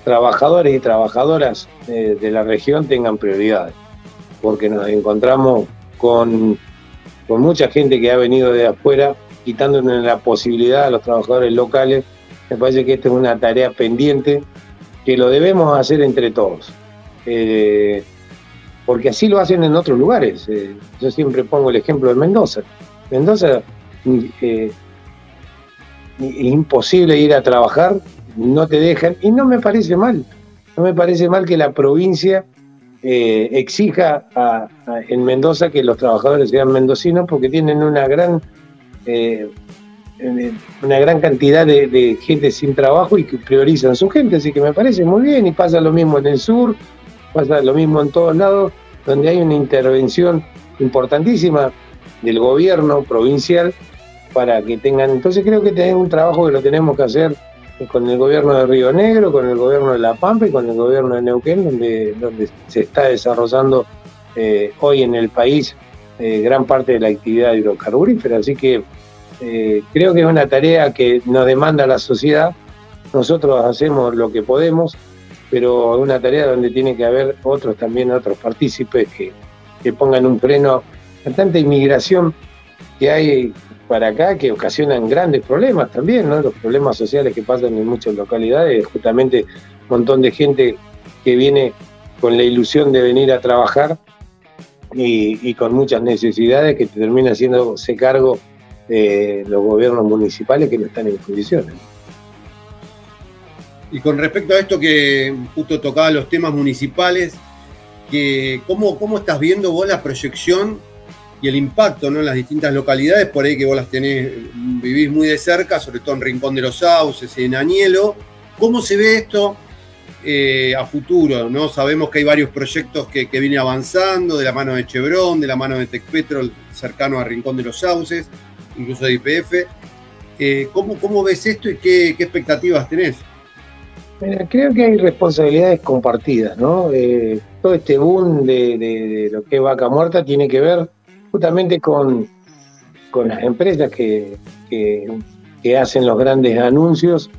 trabajadores y trabajadoras eh, de la región tengan prioridades, porque nos encontramos con, mucha gente que ha venido de afuera, quitándole la posibilidad a los trabajadores locales. Me parece que esta es una tarea pendiente que lo debemos hacer entre todos. Eh, porque así lo hacen en otros lugares. Eh, yo siempre pongo el ejemplo de Mendoza. Mendoza es imposible ir a trabajar, no te dejan, y no me parece mal. No me parece mal que la provincia exija en Mendoza que los trabajadores sean mendocinos porque tienen una gran una gran cantidad de, gente sin trabajo y que priorizan a su gente, así que me parece muy bien y pasa lo mismo en el sur, pasa lo mismo en todos lados, donde hay una intervención importantísima del gobierno provincial para que tengan, entonces creo que tenemos un trabajo que lo tenemos que hacer con el gobierno de Río Negro, con el gobierno de La Pampa y con el gobierno de Neuquén, donde, donde se está desarrollando eh, hoy en el país eh, gran parte de la actividad hidrocarburífera, así que eh, creo que es una tarea que nos demanda la sociedad. Nosotros hacemos lo que podemos, pero es una tarea donde tiene que haber otros también, otros partícipes que, pongan un freno a tanta inmigración que hay para acá que ocasionan grandes problemas también, ¿no? Los problemas sociales que pasan en muchas localidades, justamente un montón de gente que viene con la ilusión de venir a trabajar y, con muchas necesidades que termina haciéndose cargo los gobiernos municipales que no están en condiciones. Y con respecto a esto que justo tocaba los temas municipales, que, ¿cómo, ¿cómo estás viendo vos la proyección y el impacto ¿no? en las distintas localidades? Por ahí que vos las tenés, vivís muy de cerca, sobre todo en Rincón de los Sauces, en Añelo. ¿Cómo se ve esto eh, a futuro, ¿no? Sabemos que hay varios proyectos que, vienen avanzando, de la mano de Chevron, de la mano de Tecpetrol, cercano a Rincón de los Sauces, incluso de IPF. Eh, ¿cómo, ves esto y qué, expectativas tenés? creo que hay responsabilidades compartidas, ¿no? Eh, todo este boom de, lo que es vaca muerta tiene que ver justamente con, con las empresas que, que hacen los grandes anuncios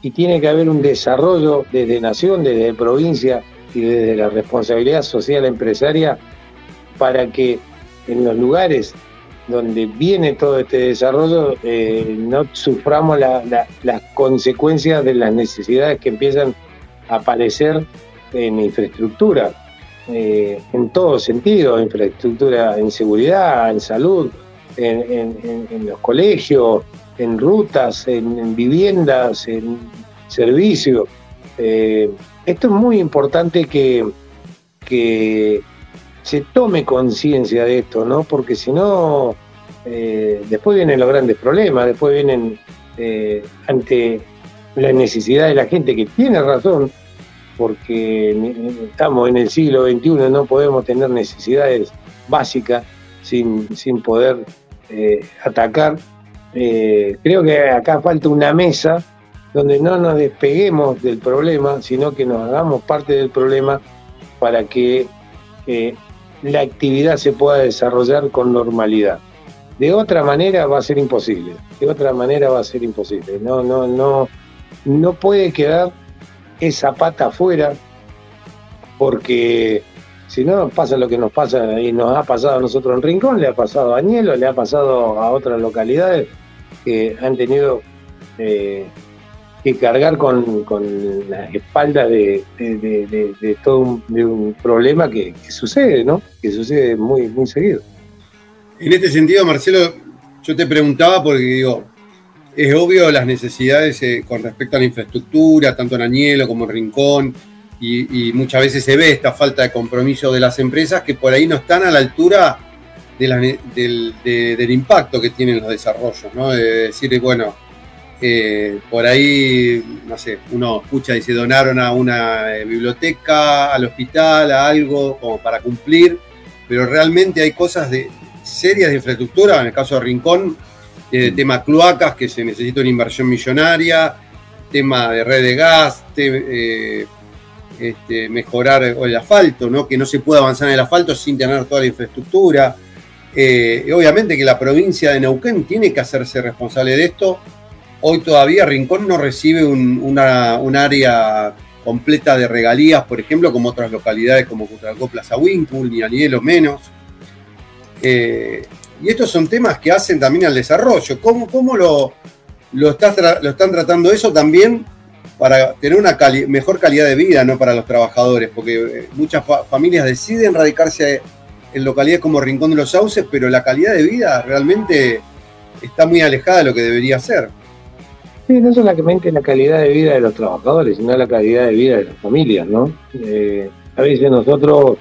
y tiene que haber un desarrollo desde nación, desde provincia y desde la responsabilidad social empresaria para que en los lugares donde viene todo este desarrollo eh, no suframos las consecuencias de las necesidades que empiezan a aparecer en infraestructura, eh, en todo sentido, infraestructura en seguridad, en salud, en los colegios, en rutas, en, viviendas, en servicios. Eh, esto es muy importante que, que se tome conciencia de esto, ¿no? Porque si no, eh, después vienen los grandes problemas, después vienen eh, ante la necesidad de la gente que tiene razón, porque estamos en el siglo XXI, no podemos tener necesidades básicas sin, sin poder atacar eh, creo que acá falta una mesa donde no nos despeguemos del problema, sino que nos hagamos parte del problema para que eh, la actividad se pueda desarrollar con normalidad. De otra manera va a ser imposible, de otra manera va a ser imposible. No, no, no, no puede quedar esa pata afuera porque si no pasa lo que nos pasa y nos ha pasado a nosotros en Rincón, le ha pasado a Añelo, le ha pasado a otras localidades que han tenido eh, que cargar con, con la espalda de, todo un, problema que, sucede, ¿no? Que sucede muy, muy seguido. En este sentido, Marcelo, yo te preguntaba porque digo, es obvio las necesidades eh, con respecto a la infraestructura, tanto en Añelo como en Rincón, y, muchas veces se ve esta falta de compromiso de las empresas que por ahí no están a la altura del, impacto que tienen los desarrollos, ¿no? De decir, bueno, eh, por ahí, no sé, uno escucha y se donaron a una eh, biblioteca, al hospital, a algo como para cumplir, pero realmente hay cosas de, serias de infraestructura, en el caso de Rincón, eh, tema cloacas, que se necesita una inversión millonaria, tema de red de gas, este, mejorar el asfalto, ¿no? que no se puede avanzar en el asfalto sin tener toda la infraestructura. Eh, obviamente que la provincia de Neuquén tiene que hacerse responsable de esto. Hoy todavía Rincón no recibe un, área completa de regalías, por ejemplo, como otras localidades como Cutralcó, Plaza Winkle, ni Alielo menos. Eh, y estos son temas que hacen también al desarrollo. ¿Cómo, cómo lo, lo, están tratando eso también para tener una mejor calidad de vida ¿no? para los trabajadores? Porque eh, muchas familias deciden radicarse en localidades como Rincón de los Sauces, pero la calidad de vida realmente está muy alejada de lo que debería ser. Sí, no solamente la calidad de vida de los trabajadores, sino la calidad de vida de las familias, ¿no? Eh, a veces nosotros,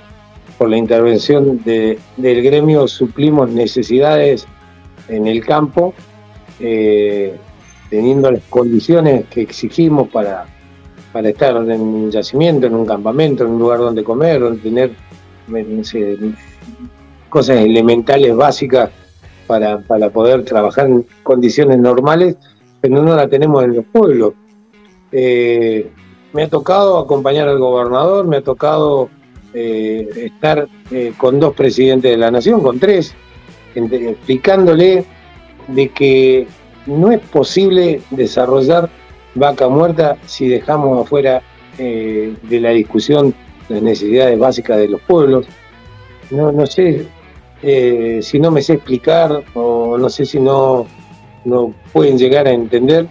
por la intervención del gremio, suplimos necesidades en el campo, eh, teniendo las condiciones que exigimos para, para estar en un yacimiento, en un campamento, en un lugar donde comer, donde tener cosas elementales básicas para, poder trabajar en condiciones normales, pero no la tenemos en los pueblos. Eh, me ha tocado acompañar al gobernador, me ha tocado eh, estar eh, con dos presidentes de la nación, con tres, explicándole de que no es posible desarrollar vaca muerta si dejamos afuera de la discusión las necesidades básicas de los pueblos. No, no sé eh, si no me sé explicar o no sé si no, no pueden llegar a entender,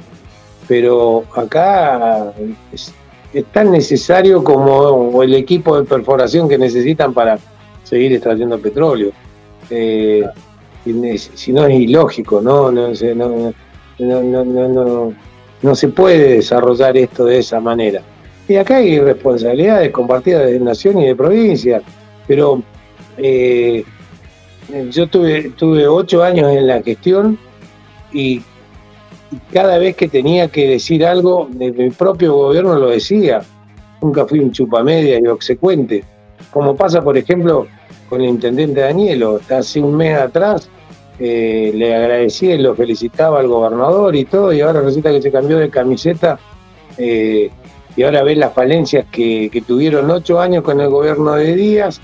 pero acá tan necesario como el equipo de perforación que necesitan para seguir extrayendo petróleo. Eh, si no es ilógico, no, no se puede desarrollar esto de esa manera. Y acá hay responsabilidades compartidas de nación y de provincia, pero eh, yo tuve, tuve ocho años en la gestión y cada vez que tenía que decir algo mi propio gobierno lo decía. nunca fui un chupamedia y obsecuente, como pasa, por ejemplo, con el intendente Danielo. Hace un mes atrás eh, le agradecía y lo felicitaba al gobernador y todo, y ahora resulta que se cambió de camiseta eh, y ahora ve las falencias que, tuvieron ocho años con el gobierno de Díaz,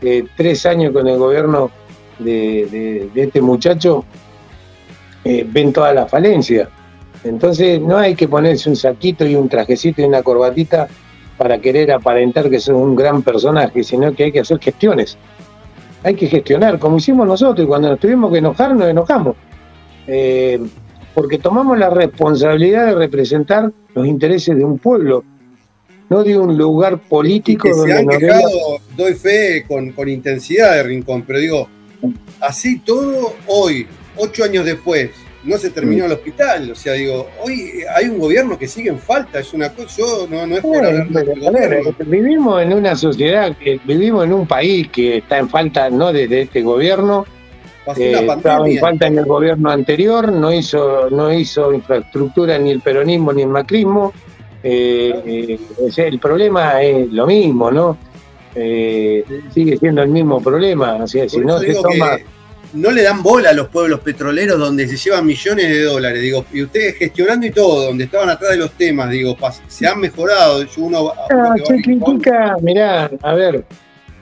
eh, tres años con el gobierno de, este muchacho, ven todas las falencias. Entonces no hay que ponerse un saquito y un trajecito y una corbatita para querer aparentar que sos un gran personaje, sino que hay que hacer gestiones. Hay que gestionar, como hicimos nosotros, y cuando nos tuvimos que enojar, nos enojamos. Eh, porque tomamos la responsabilidad de representar los intereses de un pueblo, no de un lugar político donde se han quejado, doy fe con, con intensidad de Rincón, pero digo, así todo hoy, ocho años después, no se terminó el hospital. O sea, digo, hoy hay un gobierno que sigue en falta, es una cosa, yo no, no es por hablar gobierno. Vivimos en una sociedad, que vivimos en un país que está en falta no desde este gobierno, eh, estaba en falta en el gobierno anterior, no hizo, no hizo infraestructura ni el peronismo ni el macrismo. Eh, eh, el problema es lo mismo, ¿no? sigue siendo el mismo problema. O sea, si no se toma no le dan bola a los pueblos petroleros donde se llevan millones de dólares, digo, y ustedes gestionando y todo, donde estaban atrás de los temas, digo, se han mejorado. Uno, ah, se critica, mirá, a ver,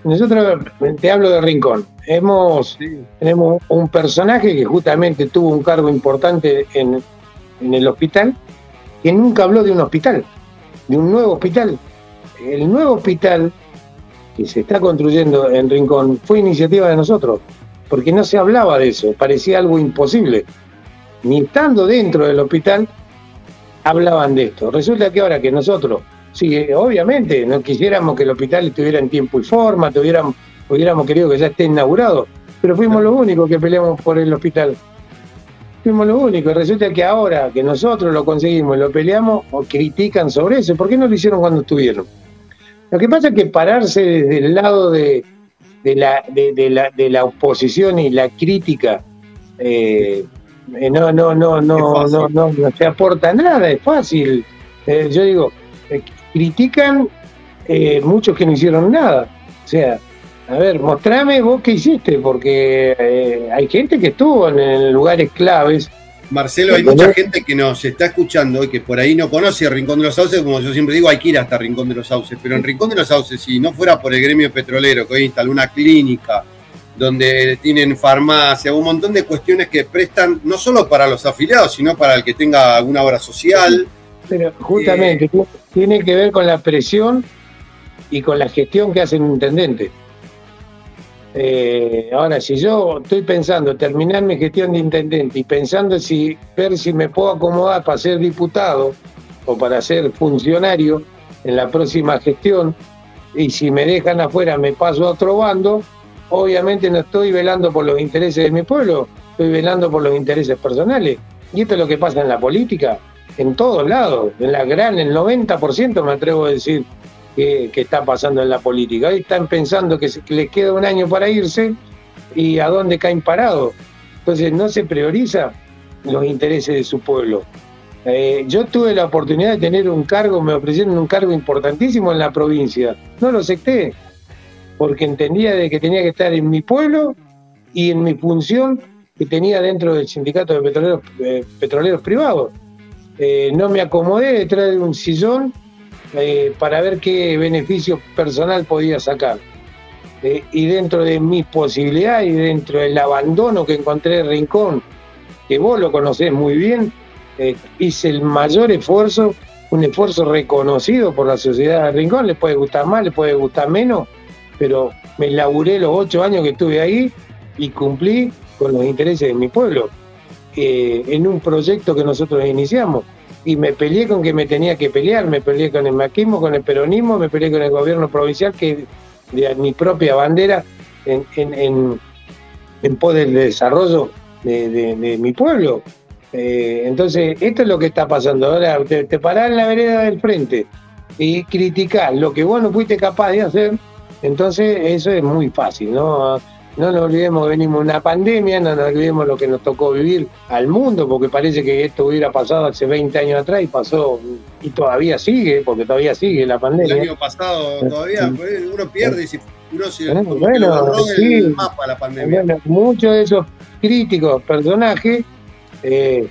nosotros te hablo de Rincón. Hemos, Tenemos un personaje que justamente tuvo un cargo importante en, en el hospital, que nunca habló de un hospital, de un nuevo hospital. El nuevo hospital que se está construyendo en Rincón fue iniciativa de nosotros porque no se hablaba de eso, parecía algo imposible. Ni estando dentro del hospital, hablaban de esto. Resulta que ahora que nosotros, sí, obviamente, no quisiéramos que el hospital estuviera en tiempo y forma, tuviéramos, hubiéramos querido que ya esté inaugurado, pero fuimos los únicos que peleamos por el hospital. Fuimos los únicos. Resulta que ahora que nosotros lo conseguimos y lo peleamos, o critican sobre eso. ¿Por qué no lo hicieron cuando estuvieron? Lo que pasa es que pararse desde el lado de, de la, de, la, de la oposición y la crítica eh, eh, no, no, no, no, no, no, no se aporta nada, es fácil. Eh, yo digo, critican muchos que no hicieron nada. O sea, a ver, mostrame vos qué hiciste, porque hay gente que estuvo en lugares claves Marcelo, hay mucha gente que nos está escuchando y que por ahí no conoce Rincón de los Sauces, como yo siempre digo, hay que ir hasta Rincón de los Sauces, pero en Rincón de los Sauces, si no fuera por el gremio petrolero, que hoy instaló una clínica, donde tienen farmacia, un montón de cuestiones que prestan no solo para los afiliados, sino para el que tenga alguna obra social. Pero justamente, eh, tiene que ver con la presión y con la gestión que hace un intendente. Eh, ahora, si yo estoy pensando terminar mi gestión de intendente y pensando si ver si me puedo acomodar para ser diputado o para ser funcionario en la próxima gestión, y si me dejan afuera me paso a otro bando, obviamente no estoy velando por los intereses de mi pueblo, estoy velando por los intereses personales. Y esto es lo que pasa en la política, en todos lados, en la gran, el 90% me atrevo a decir que, está pasando en la política. Hoy están pensando que, les queda un año para irse y a dónde caen parados. Entonces no se prioriza los intereses de su pueblo. Eh, yo tuve la oportunidad de tener un cargo, me ofrecieron un cargo importantísimo en la provincia. No lo acepté, porque entendía de que tenía que estar en mi pueblo y en mi función que tenía dentro del sindicato de petroleros, eh, petroleros privados. Eh, no me acomodé detrás de un sillón eh, para ver qué beneficio personal podía sacar. Eh, y dentro de mis posibilidades y dentro del abandono que encontré en Rincón, que vos lo conocés muy bien, eh, hice el mayor esfuerzo, un esfuerzo reconocido por la sociedad de Rincón, le puede gustar más, le puede gustar menos, pero me laburé los ocho años que estuve ahí y cumplí con los intereses de mi pueblo, en un proyecto que nosotros iniciamos y me peleé con que me tenía que pelear, me peleé con el maquismo, con el peronismo, me peleé con el gobierno provincial, que de mi propia bandera en, en, en, pos del desarrollo de, mi pueblo. Eh, entonces, esto es lo que está pasando. Ahora te, te parás en la vereda del frente y criticás lo que vos no fuiste capaz de hacer, entonces eso es muy fácil, ¿no? No nos olvidemos que venimos de una pandemia, no nos olvidemos lo que nos tocó vivir al mundo, porque parece que esto hubiera pasado hace 20 años atrás y pasó, y todavía sigue, porque todavía sigue la pandemia. El año pasado todavía, pues, uno pierde y si uno se bueno, bueno sí. el mapa la pandemia. Bueno, muchos de esos críticos personajes eh,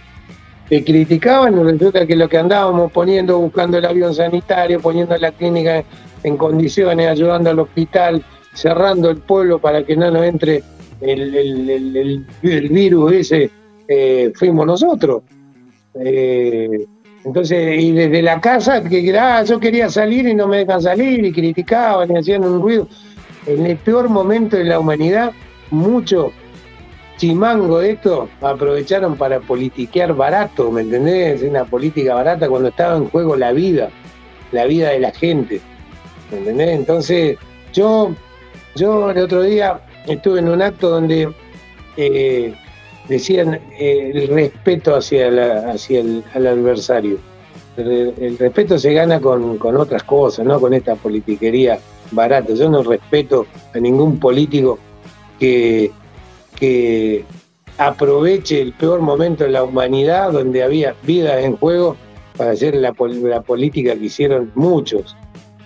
que criticaban y resulta que lo que andábamos poniendo, buscando el avión sanitario, poniendo la clínica en condiciones, ayudando al hospital, cerrando el pueblo para que no nos entre el, virus ese, eh, fuimos nosotros. Eh, entonces, y desde la casa, que ah, yo quería salir y no me dejan salir, y criticaban y hacían un ruido. En el peor momento de la humanidad, muchos chimangos de esto aprovecharon para politiquear barato, ¿me entendés? Una política barata cuando estaba en juego la vida, la vida de la gente, ¿me entendés? Entonces, yo yo el otro día estuve en un acto donde eh, decían eh, el respeto hacia, hacia el adversario. El, respeto se gana con, otras cosas, no con esta politiquería barata. Yo no respeto a ningún político que, que aproveche el peor momento de la humanidad, donde había vida en juego, para hacer la política que hicieron muchos.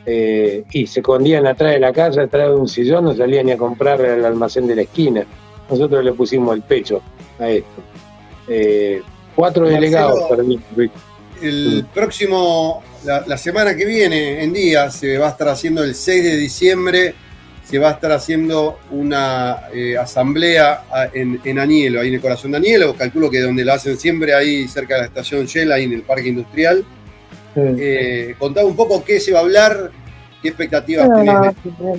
Eh, y se escondían atrás de la casa, atrás de un sillón, no salían ni a comprar al almacén de la esquina. Nosotros le pusimos el pecho a esto. Eh, cuatro delegados, El mm. próximo, la, semana que viene, en días, se va a estar haciendo el 6 de diciembre, se va a estar haciendo una eh, asamblea en, en, Anielo, ahí en el corazón de Anielo, calculo que donde la hacen siempre, ahí cerca de la estación Shell, ahí en el parque industrial. Eh, contá un poco qué se va a hablar, qué expectativas tenés.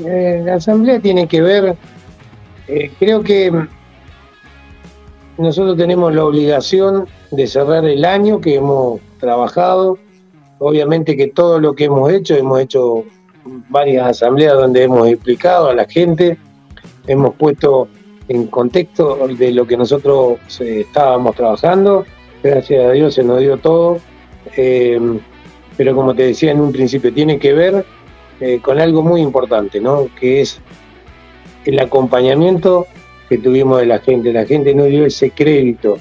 Eh, la asamblea tiene que ver, eh, creo que nosotros tenemos la obligación de cerrar el año que hemos trabajado. Obviamente que todo lo que hemos hecho, hemos hecho varias asambleas donde hemos explicado a la gente, hemos puesto en contexto de lo que nosotros estábamos trabajando. Gracias a Dios se nos dio todo pero como te decía en un principio, tiene que ver eh, con algo muy importante, ¿no? Que es el acompañamiento que tuvimos de la gente. La gente nos dio ese crédito,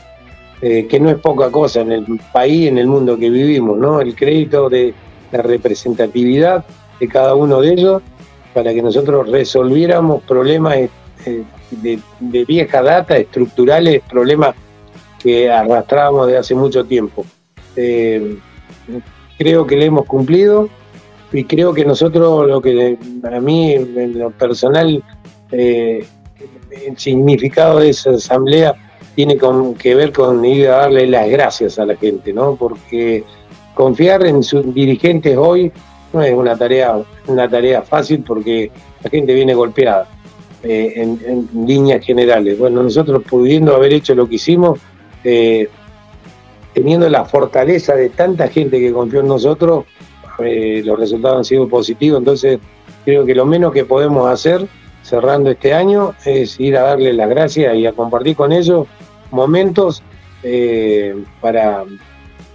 eh, que no es poca cosa en el país, en el mundo que vivimos, ¿no? El crédito de la representatividad de cada uno de ellos para que nosotros resolviéramos problemas eh, de, de, vieja data, estructurales, problemas que arrastrábamos de hace mucho tiempo creo que le hemos cumplido y creo que nosotros, lo que para mí, en lo personal, eh, el significado de esa asamblea tiene que ver con ir a darle las gracias a la gente, ¿no? Porque confiar en sus dirigentes hoy no es una tarea, una tarea fácil porque la gente viene golpeada eh, en, líneas generales. Bueno, nosotros pudiendo haber hecho lo que hicimos, eh, teniendo la fortaleza de tanta gente que confió en nosotros, eh, los resultados han sido positivos. Entonces, creo que lo menos que podemos hacer cerrando este año es ir a darle las gracias y a compartir con ellos momentos eh, para,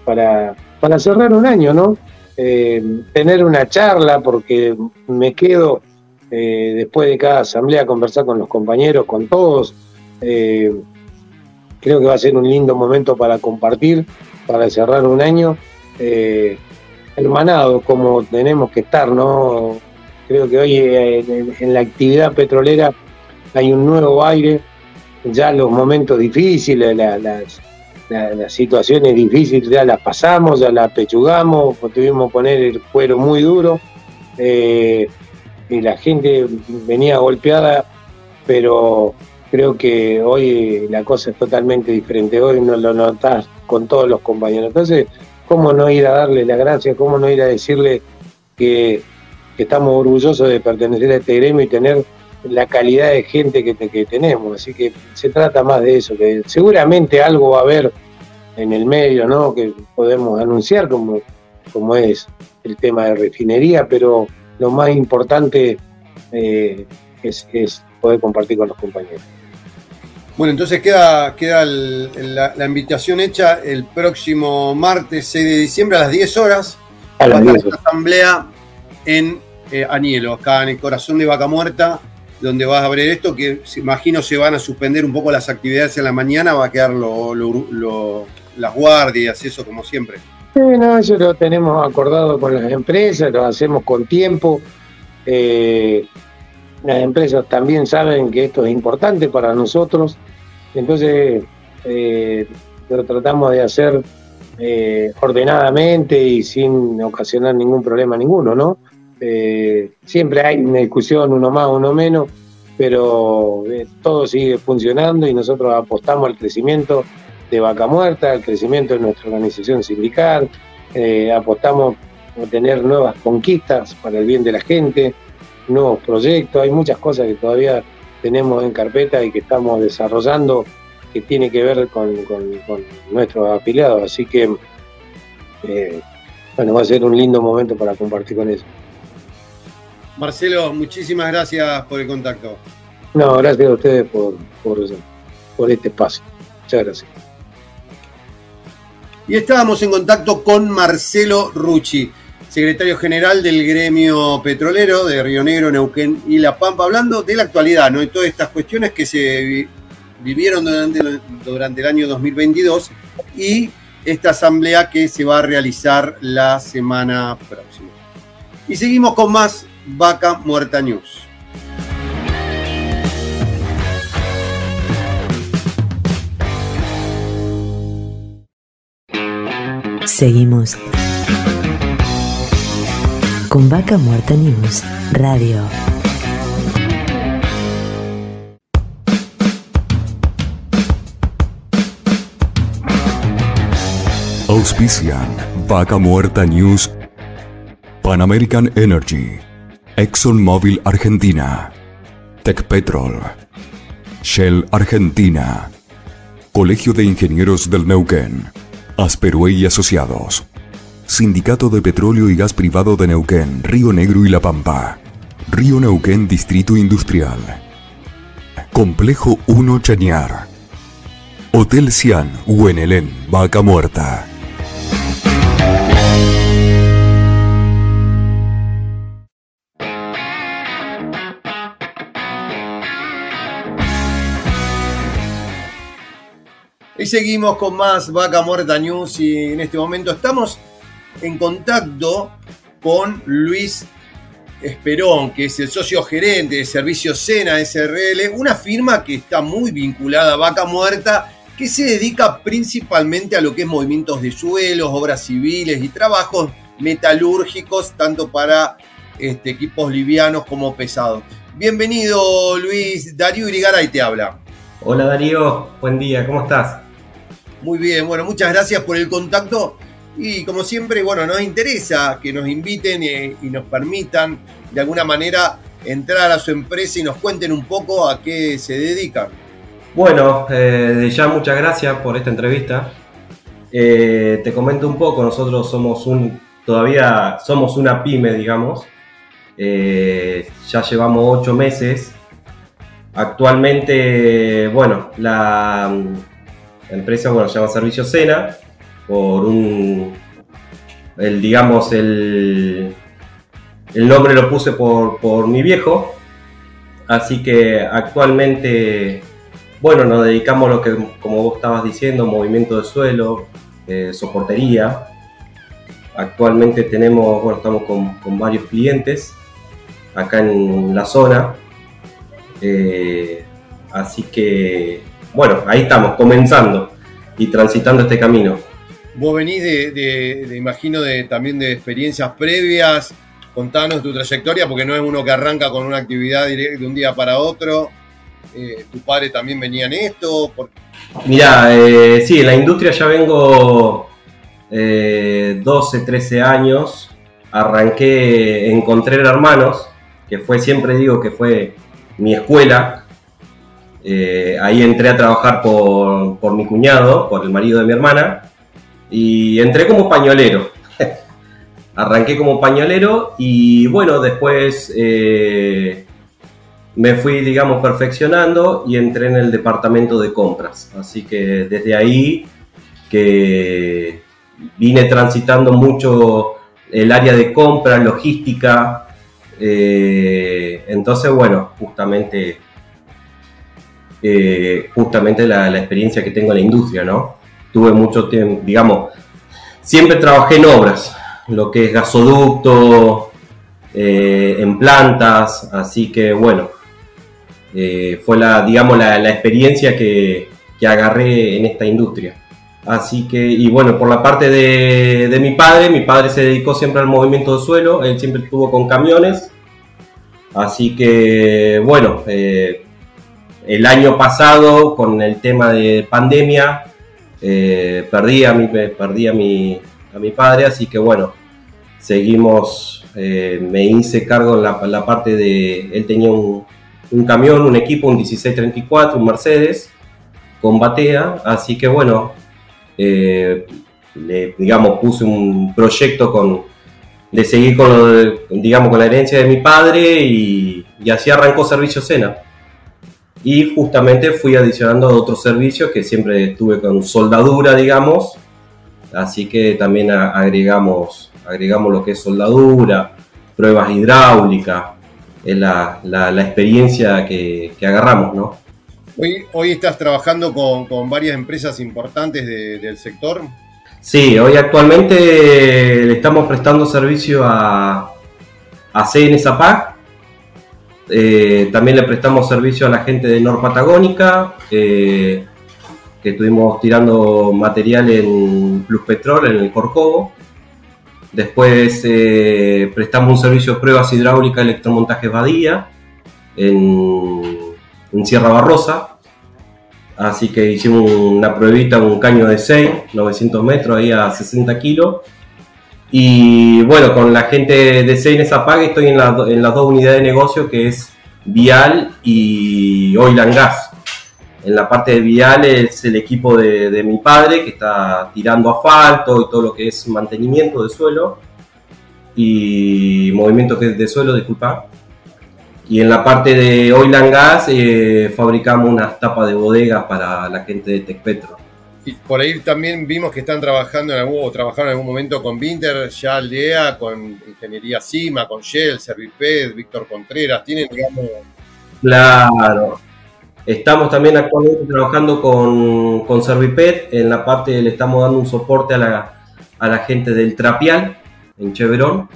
para, para, cerrar un año, ¿no? Eh, tener una charla, porque me quedo después de cada asamblea a conversar con los compañeros, con todos creo que va a ser un lindo momento para compartir, para cerrar un año eh, hermanado como tenemos que estar, ¿no? Creo que hoy eh, en, la actividad petrolera hay un nuevo aire, ya los momentos difíciles, las, situaciones difíciles ya las pasamos, ya las pechugamos, tuvimos que poner el cuero muy duro eh, y la gente venía golpeada, pero creo que hoy la cosa es totalmente diferente. Hoy no lo notas con todos los compañeros. Entonces, ¿cómo no ir a darle la gracia? ¿Cómo no ir a decirle que, estamos orgullosos de pertenecer a este gremio y tener la calidad de gente que, tenemos? Así que se trata más de eso, que seguramente algo va a haber en el medio, ¿no? Que podemos anunciar como, como es el tema de refinería, pero lo más importante eh, es poder compartir con los compañeros. Bueno, entonces queda, queda la, invitación hecha el próximo martes 6 de diciembre a las 10 horas. A la asamblea en eh, Anielo, acá en el corazón de Vaca Muerta. donde vas a ver esto, que imagino se van a suspender un poco las actividades en la mañana, va a quedar las guardias, eso como siempre. Sí, no, eso lo tenemos acordado con las empresas, lo hacemos con tiempo. Eh, las empresas también saben que esto es importante para nosotros, entonces eh, lo tratamos de hacer eh, ordenadamente y sin ocasionar ningún problema ninguno, ¿no? Eh, siempre hay una discusión, uno más, uno menos, pero eh, todo sigue funcionando y nosotros apostamos al crecimiento de Vaca Muerta, al crecimiento de nuestra organización sindical, apostamos a tener nuevas conquistas para el bien de la gente, nuevos proyectos, hay muchas cosas que todavía tenemos en carpeta y que estamos desarrollando que tiene que ver con, nuestros afiliados, así que bueno, va a ser un lindo momento para compartir con ellos. Marcelo, muchísimas gracias por el contacto. No, gracias a ustedes por, por, este espacio. Muchas gracias. Y estábamos en contacto con Marcelo Rucci, secretario general del gremio petrolero de Río Negro, Neuquén y La Pampa, hablando de la actualidad, ¿no? de todas estas cuestiones que se vivieron durante, durante el año 2022 y esta asamblea que se va a realizar la semana próxima. Y seguimos con más Vaca Muerta News. Seguimos con Vaca Muerta News Radio. Auspician Vaca Muerta News Pan American Energy ExxonMobil Argentina, Tecpetrol, Shell Argentina, Colegio de Ingenieros del Neuquén, Asperue y Asociados, Sindicato de Petróleo y Gas Privado de Neuquén, Río Negro y La Pampa, Río Neuquén Distrito Industrial, Complejo 1 Chañar, Hotel Cian, Huenelén, Vaca Muerta. Y seguimos con más Vaca Muerta News y en este momento estamos en contacto con Luis Esperón, que es el socio gerente de Servicio Sena SRL, una firma que está muy vinculada a Vaca Muerta, que se dedica principalmente a lo que es movimientos de suelos, obras civiles y trabajos metalúrgicos, tanto para este, equipos livianos como pesados. Bienvenido Luis, Darío Irigaray te habla. Hola Darío, buen día, ¿cómo estás? Muy bien, bueno, muchas gracias por el contacto y como siempre, bueno, nos interesa que nos inviten y, nos permitan de alguna manera entrar a su empresa y nos cuenten un poco a qué se dedican. Bueno, eh, ya muchas gracias por esta entrevista. Eh, te comento un poco, nosotros somos un, todavía somos una pyme, digamos. Eh, ya llevamos ocho meses. Actualmente, bueno, la, la empresa, bueno, se llama Servicio Sena, por un, el, digamos, el, el nombre lo puse por, mi viejo, así que actualmente, bueno, nos dedicamos a lo que, como vos estabas diciendo, movimiento de suelo, eh, soportería. Actualmente tenemos, bueno, estamos con, varios clientes acá en la zona. Eh, así que bueno, ahí estamos, comenzando y transitando este camino. Vos venís de, imagino, de, también de experiencias previas. Contanos tu trayectoria, porque no es uno que arranca con una actividad de un día para otro. Eh, ¿Tu padre también venía en esto? Mirá, eh, sí, en la industria ya vengo 12, eh, 13 años. Arranqué en Contreras Hermanos, que fue, siempre digo que fue mi escuela, eh, ahí entré a trabajar por, mi cuñado, por el marido de mi hermana, y entré como pañolero. Arranqué como pañolero y bueno, después eh, me fui, digamos, perfeccionando y entré en el departamento de compras. Así que desde ahí que vine transitando mucho el área de compra, logística, eh, entonces, bueno, justamente, eh, justamente la, la, experiencia que tengo en la industria, ¿no? Tuve mucho tiempo, digamos, siempre trabajé en obras, lo que es gasoducto, eh, en plantas, así que bueno, eh, fue la, digamos, la, experiencia que, que, agarré en esta industria. Así que, y bueno, por la parte de, de, mi padre, mi padre se dedicó siempre al movimiento de suelo, él siempre estuvo con camiones, así que bueno, eh, el año pasado con el tema de pandemia, eh, perdí, a mi, perdí a, mi, a mi padre, así que bueno, seguimos, eh, me hice cargo en la, parte de, él tenía un, un, camión, un equipo, un 1634, un Mercedes, con batea, así que bueno, eh, le, digamos, puse un proyecto con, de seguir con, digamos, con la herencia de mi padre y, y así arrancó Servicio Sena. Y justamente fui adicionando otros servicios que siempre tuve con soldadura, digamos, así que también agregamos agregamos lo que es soldadura, pruebas hidráulicas, es la, la, la experiencia que, que, agarramos, ¿no? Hoy, hoy estás trabajando con, con varias empresas importantes de, del sector. Sí, hoy actualmente le estamos prestando servicio a, a CN Zapac, eh, también le prestamos servicio a la gente de Nor Patagónica, eh, que estuvimos tirando material en Plus Petrol, en el Corcovo. Después eh, prestamos un servicio de pruebas hidráulicas electromontajes Badía en, Sierra Barrosa. Así que hicimos una pruebita, un caño de 6, 900 metros, ahí a 60 kilos. Y bueno, con la gente de Seines Apague estoy en, la, en, las dos unidades de negocio que es Vial y Oil and Gas. En la parte de Vial es el equipo de, de, mi padre que está tirando asfalto y todo lo que es mantenimiento de suelo y movimiento de suelo, disculpa. Y en la parte de Oil and Gas eh, fabricamos unas tapas de bodegas para la gente de Tecpetro. Y por ahí también vimos que están trabajando en algún, o trabajaron en algún momento con Vinter, ya Aldea, con Ingeniería Cima, con Shell, Serviped, Víctor Contreras. Tienen, digamos. Claro. Estamos también actualmente trabajando con, con Servipet. En la parte le estamos dando un soporte a la, a la gente del Trapial, en Chevron.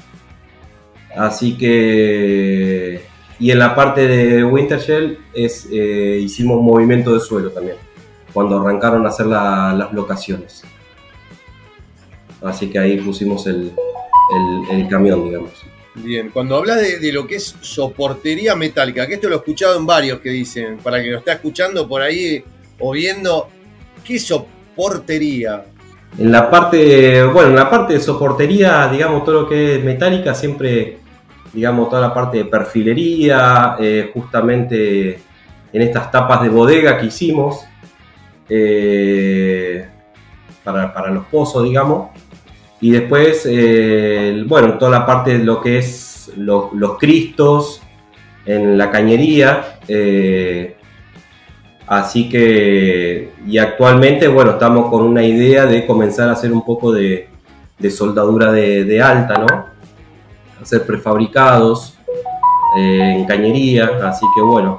Así que. Y en la parte de Wintershell es, eh, hicimos movimiento de suelo también cuando arrancaron a hacer la, las locaciones. Así que ahí pusimos el, el, el camión, digamos. Bien, cuando hablas de, de, lo que es soportería metálica, que esto lo he escuchado en varios que dicen, para que lo está escuchando por ahí o viendo, ¿qué es soportería? En la parte, bueno, en la parte de soportería, digamos, todo lo que es metálica, siempre, digamos, toda la parte de perfilería, eh, justamente en estas tapas de bodega que hicimos, eh, para, los pozos, digamos. Y después, eh, bueno, toda la parte de lo que es lo, los cristos en la cañería. Eh, así que, y actualmente, bueno, estamos con una idea de comenzar a hacer un poco de, soldadura de, de, alta, ¿no? Hacer prefabricados en cañería. Así que, bueno,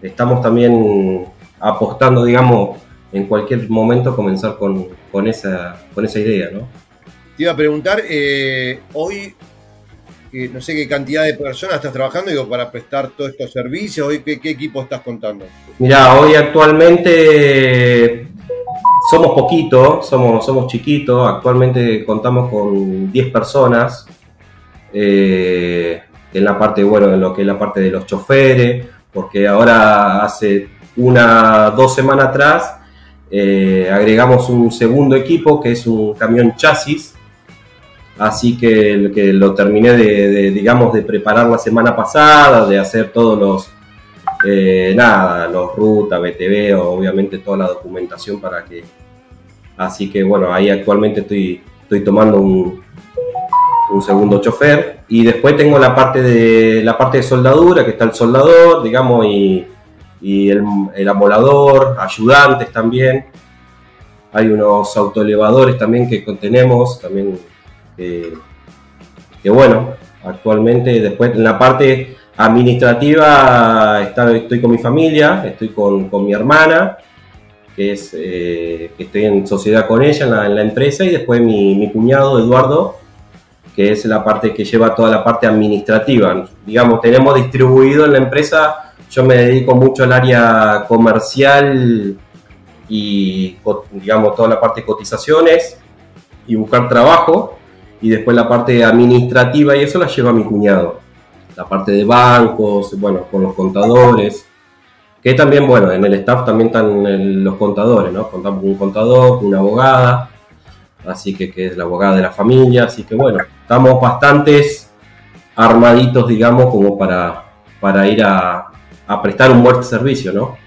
estamos también apostando, digamos, en cualquier momento comenzar con, con, esa, con esa idea, ¿no? Te iba a preguntar, eh, hoy, eh, no sé qué cantidad de personas estás trabajando digo, para prestar todos estos servicios, hoy qué, qué equipo estás contando. Mira, hoy actualmente somos poquitos, somos, somos chiquitos, actualmente contamos con 10 personas, eh, en la parte, bueno, en lo que es la parte de los choferes, porque ahora hace una, dos semanas atrás eh, agregamos un segundo equipo que es un camión chasis, así que, que lo terminé de, digamos, de preparar la semana pasada, de hacer todos los, eh, nada, los rutas, BTV, obviamente toda la documentación para que, así que bueno, ahí actualmente estoy, estoy tomando un, un segundo chofer. Y después tengo la parte de la parte de soldadura que está el soldador digamos y, y el, el, amolador ayudantes también hay unos autoelevadores también que tenemos también que, que bueno actualmente después en la parte administrativa estoy con mi familia, estoy con, mi hermana, que es eh, estoy en sociedad con ella en la, empresa, y después mi, mi, cuñado Eduardo, que es la parte que lleva toda la parte administrativa. Digamos, tenemos distribuido en la empresa, yo me dedico mucho al área comercial y digamos toda la parte de cotizaciones y buscar trabajo y después la parte administrativa y eso la lleva mi cuñado. La parte de bancos, bueno, con los contadores, que también, bueno, en el staff también están los contadores, ¿no? Contamos con un contador, una abogada, así que, que es la abogada de la familia, así que bueno, estamos bastantes armaditos, digamos, como para, para ir a, a prestar un buen servicio, ¿no?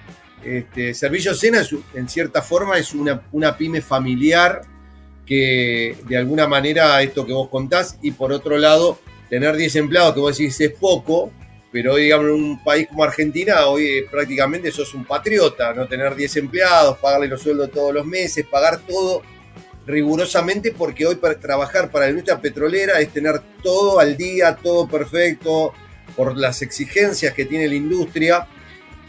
Este, Servicio Sena, en cierta forma, es una, una pyme familiar que de alguna manera esto que vos contás y por otro lado tener 10 empleados que vos decís es poco, pero hoy digamos en un país como Argentina hoy prácticamente sos un patriota, no tener 10 empleados, pagarle los sueldos todos los meses, pagar todo rigurosamente porque hoy para trabajar para la industria petrolera es tener todo al día, todo perfecto, por las exigencias que tiene la industria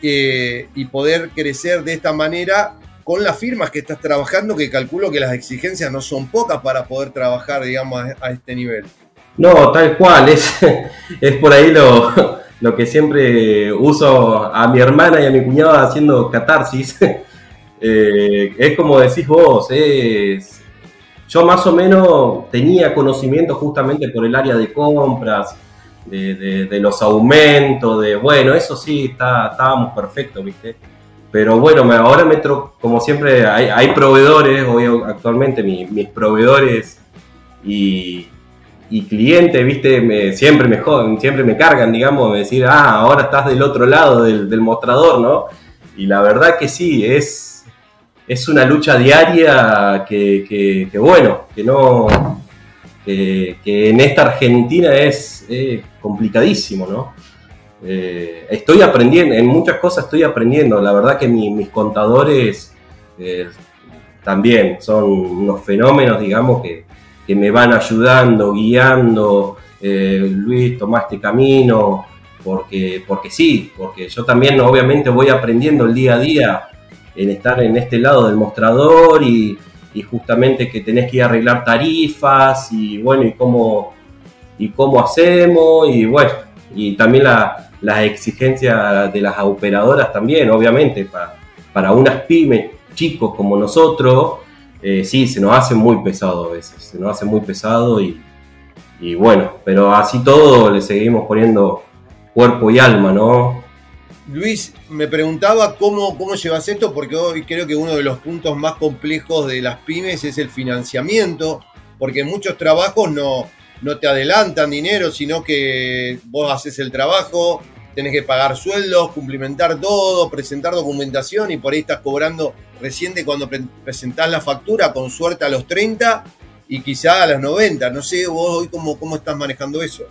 eh, y poder crecer de esta manera con las firmas que estás trabajando, que calculo que las exigencias no son pocas para poder trabajar, digamos, a, este nivel. No, tal cual, es, es por ahí lo, lo que siempre uso a mi hermana y a mi cuñado haciendo catarsis. Eh, es como decís vos, es, yo más o menos tenía conocimiento justamente por el área de compras, de, los aumentos, de bueno, eso sí, está, estábamos perfectos, ¿viste? Pero bueno, ahora me como siempre, hay, proveedores, hoy actualmente mis proveedores y, clientes, ¿viste? siempre, me joden, siempre me cargan, digamos, de decir, ah, ahora estás del otro lado del, mostrador, ¿no? Y la verdad que sí, es, es una lucha diaria que, que bueno, que no, que, en esta Argentina es complicadísimo, ¿no? Eh, estoy aprendiendo, en muchas cosas estoy aprendiendo, la verdad que mis contadores eh, también son unos fenómenos, digamos, que, me van ayudando, guiando, eh, Luis, toma este camino, porque, porque sí, porque yo también obviamente voy aprendiendo el día a día en estar en este lado del mostrador y, y justamente que tenés que ir a arreglar tarifas y bueno, y cómo, y cómo hacemos y bueno, y también las exigencias de las operadoras también, obviamente, para, para unas pymes chicos como nosotros, eh, sí, se nos hace muy pesado a veces, se nos hace muy pesado y, y bueno, pero así todo le seguimos poniendo cuerpo y alma, ¿no? Luis, me preguntaba cómo, cómo llevas esto, porque hoy creo que uno de los puntos más complejos de las pymes es el financiamiento, porque muchos trabajos no, no te adelantan dinero, sino que vos haces el trabajo, tenés que pagar sueldos, cumplimentar todo, presentar documentación y por ahí estás cobrando recién cuando presentás la factura, con suerte a los 30 y quizá a los 90. No sé vos hoy cómo, cómo estás manejando eso.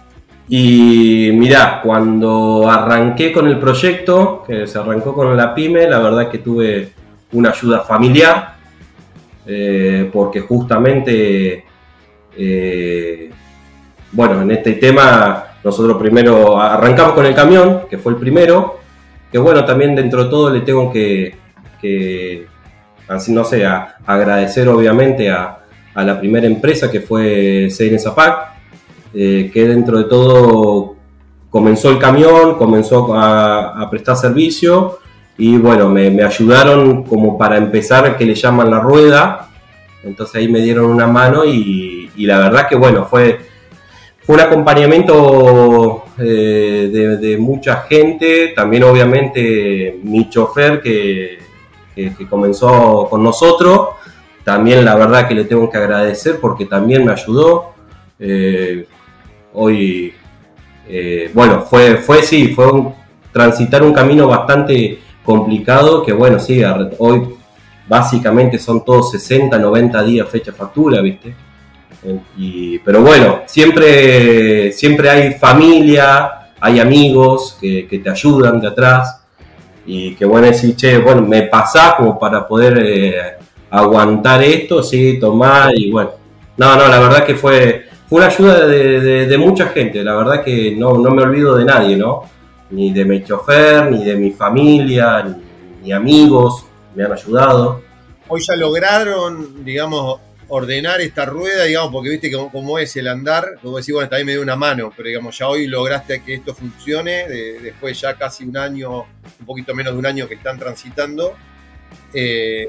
Y mirá, cuando arranqué con el proyecto, que se arrancó con la pyme, la verdad que tuve una ayuda familiar, eh, porque justamente, eh, bueno, en este tema nosotros primero arrancamos con el camión, que fue el primero, que bueno, también dentro de todo le tengo que, así no sé, agradecer obviamente a, la primera empresa que fue CN Zapac, eh, que dentro de todo comenzó el camión, comenzó a, prestar servicio y bueno, me, ayudaron como para empezar, que le llaman la rueda, entonces ahí me dieron una mano y, la verdad que bueno, fue, fue un acompañamiento eh, de, mucha gente, también obviamente mi chofer que, comenzó con nosotros, también la verdad que le tengo que agradecer porque también me ayudó. Eh, hoy, eh, bueno, fue, fue sí, fue transitar un camino bastante complicado que bueno, sí, hoy básicamente son todos 60, 90 días fecha factura, ¿viste? Y, pero bueno, siempre, siempre hay familia, hay amigos que, te ayudan de atrás y que bueno decir, che, bueno, me pasás como para poder eh, aguantar esto, sí, tomar y bueno. No, no, la verdad que fue, fue una ayuda de, mucha gente, la verdad que no, me olvido de nadie, ¿no? ni de mi chofer, ni de mi familia, ni, amigos, me han ayudado. Hoy ya lograron, digamos, ordenar esta rueda, digamos, porque viste cómo, cómo es el andar, como decís, bueno, también me dio una mano, pero digamos, ya hoy lograste que esto funcione, de- después ya casi un año, un poquito menos de un año que están transitando, eh,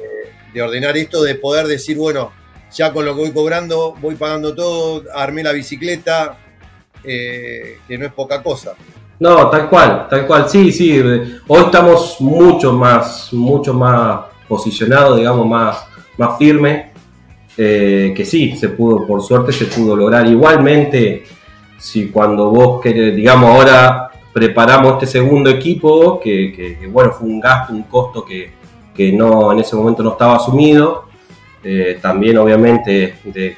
de ordenar esto, de poder decir, bueno, ya con lo que voy cobrando, voy pagando todo, armé la bicicleta, eh, que no es poca cosa. No, tal cual, tal cual, sí, sí. Hoy estamos mucho más, mucho más posicionados, digamos, más, más firmes. eh, que sí, se pudo, por suerte se pudo lograr. Igualmente, si cuando vos querés, digamos, ahora preparamos este segundo equipo, que, que- que, bueno, fue un gasto, un costo que, que no, en ese momento no estaba asumido. Eh, también, obviamente, de,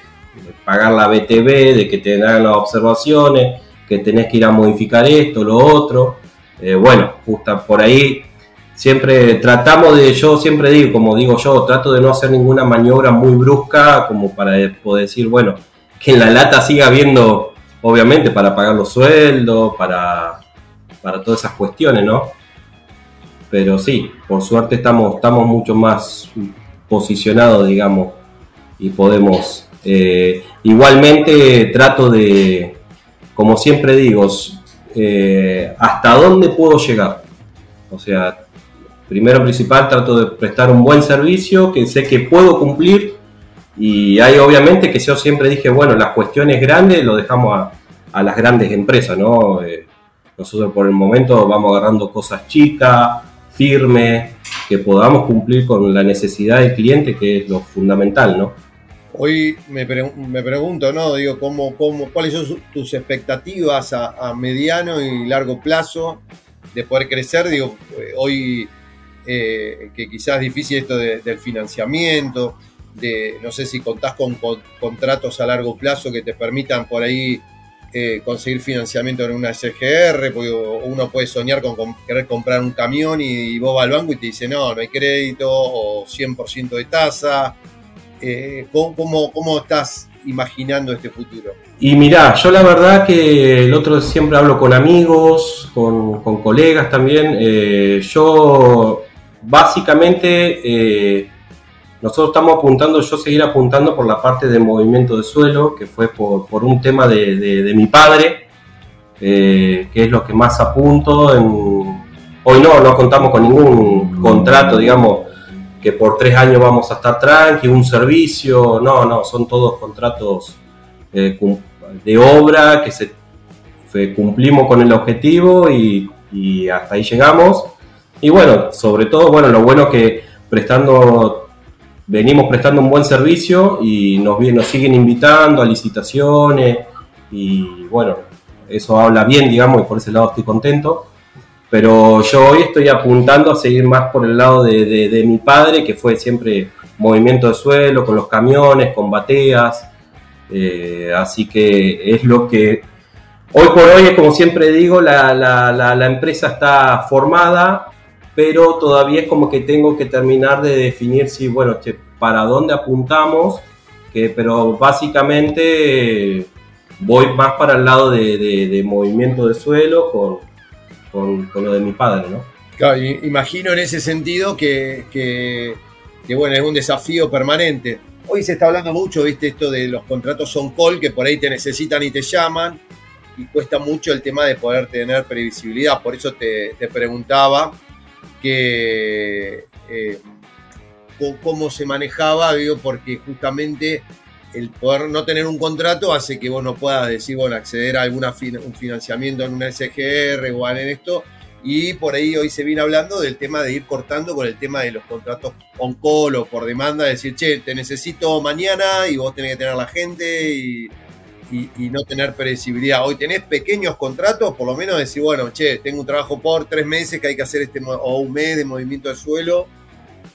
pagar la BTV, de que te hagan las observaciones, que tenés que ir a modificar esto, lo otro. Eh, bueno, justo por ahí siempre tratamos de, yo siempre digo, como digo yo, trato de no hacer ninguna maniobra muy brusca como para poder decir, bueno, que en la lata siga habiendo, obviamente, para pagar los sueldos, para, para todas esas cuestiones, ¿no? Pero sí, por suerte estamos, estamos mucho más posicionados, digamos, y podemos... eh, igualmente trato de, como siempre digo, eh, hasta dónde puedo llegar. O sea, primero principal trato de prestar un buen servicio que sé que puedo cumplir y hay obviamente que yo siempre dije, bueno, las cuestiones grandes lo dejamos a, a las grandes empresas, ¿no? Eh, nosotros por el momento vamos agarrando cosas chicas, firmes, que podamos cumplir con la necesidad del cliente, que es lo fundamental, ¿no? Hoy me, me pregunto, ¿no? Digo, ¿cómo, cómo, ¿cuáles son tus expectativas a, mediano y largo plazo de poder crecer? Digo, eh, hoy eh, que quizás es difícil esto de- del financiamiento, de no sé si contás con, con- contratos a largo plazo que te permitan por ahí eh, conseguir financiamiento en una SGR, porque uno puede soñar con, querer comprar un camión y, vos vas al banco y te dice, no, no hay crédito o 100% de tasa. Eh, ¿cómo, cómo, estás imaginando este futuro? Y mirá, yo la verdad que el otro siempre hablo con amigos, con, colegas también. eh, yo básicamente nosotros estamos apuntando, yo seguir apuntando por la parte de movimiento de suelo, que fue por, por un tema de, de- mi padre, eh, que es lo que más apunto. hoy no, no contamos con ningún contrato, digamos, que por tres años vamos a estar tranqui, un servicio, no, no, son todos contratos eh, de obra que se, cumplimos con el objetivo y, y hasta ahí llegamos. Y bueno, sobre todo, bueno, lo bueno que prestando, venimos prestando un buen servicio y nos, nos siguen invitando a licitaciones y bueno, eso habla bien, digamos, y por ese lado estoy contento. Pero yo hoy estoy apuntando a seguir más por el lado de, de- de mi padre, que fue siempre movimiento de suelo, con los camiones, con bateas. Eh, así que es lo que hoy por hoy es como siempre digo, la, la- la- la empresa está formada, pero todavía es como que tengo que terminar de definir si, bueno, para dónde apuntamos, que, pero básicamente eh, voy más para el lado de, movimiento de suelo con, con- lo de mi padre, ¿no? Claro, imagino en ese sentido que, que- que, bueno, es un desafío permanente. Hoy se está hablando mucho, viste, esto de los contratos on call, que por ahí te necesitan y te llaman, y cuesta mucho el tema de poder tener previsibilidad. Por eso te, te preguntaba que eh, cómo se manejaba, digo, porque justamente el poder no tener un contrato hace que vos no puedas decir, bueno, acceder a algún un financiamiento en una SGR o en esto, y por ahí hoy se viene hablando del tema de ir cortando con el tema de los contratos on call o por demanda, decir, che, te necesito mañana y vos tenés que tener la gente y, y- no tener predecibilidad. Hoy tenés pequeños contratos, por lo menos decir, bueno, che, tengo un trabajo por tres meses que hay que hacer este, o un mes de movimiento de suelo,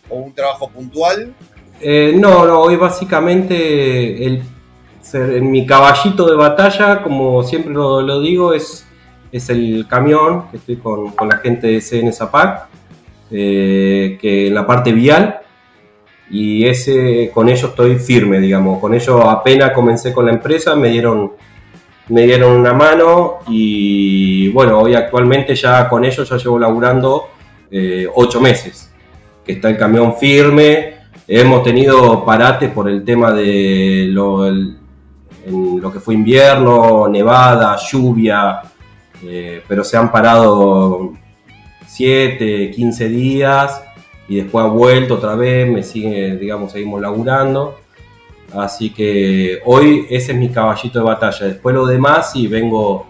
o un trabajo puntual. Eh, no, no, hoy básicamente el, mi caballito de batalla, como siempre lo, lo digo, es, es el camión, que estoy con, con la gente de CN Zapac, eh, que en la parte vial, y ese con ellos estoy firme, digamos. Con ellos apenas comencé con la empresa, me dieron me dieron una mano y bueno, hoy actualmente ya con ellos ya llevo laburando eh, ocho meses, que está el camión firme, hemos tenido parates por el tema de lo, lo que fue invierno, nevada, lluvia, eh, pero se han parado 7, 15 días y después ha vuelto otra vez, me sigue, digamos, seguimos laburando. Así que hoy ese es mi caballito de batalla. Después lo demás y vengo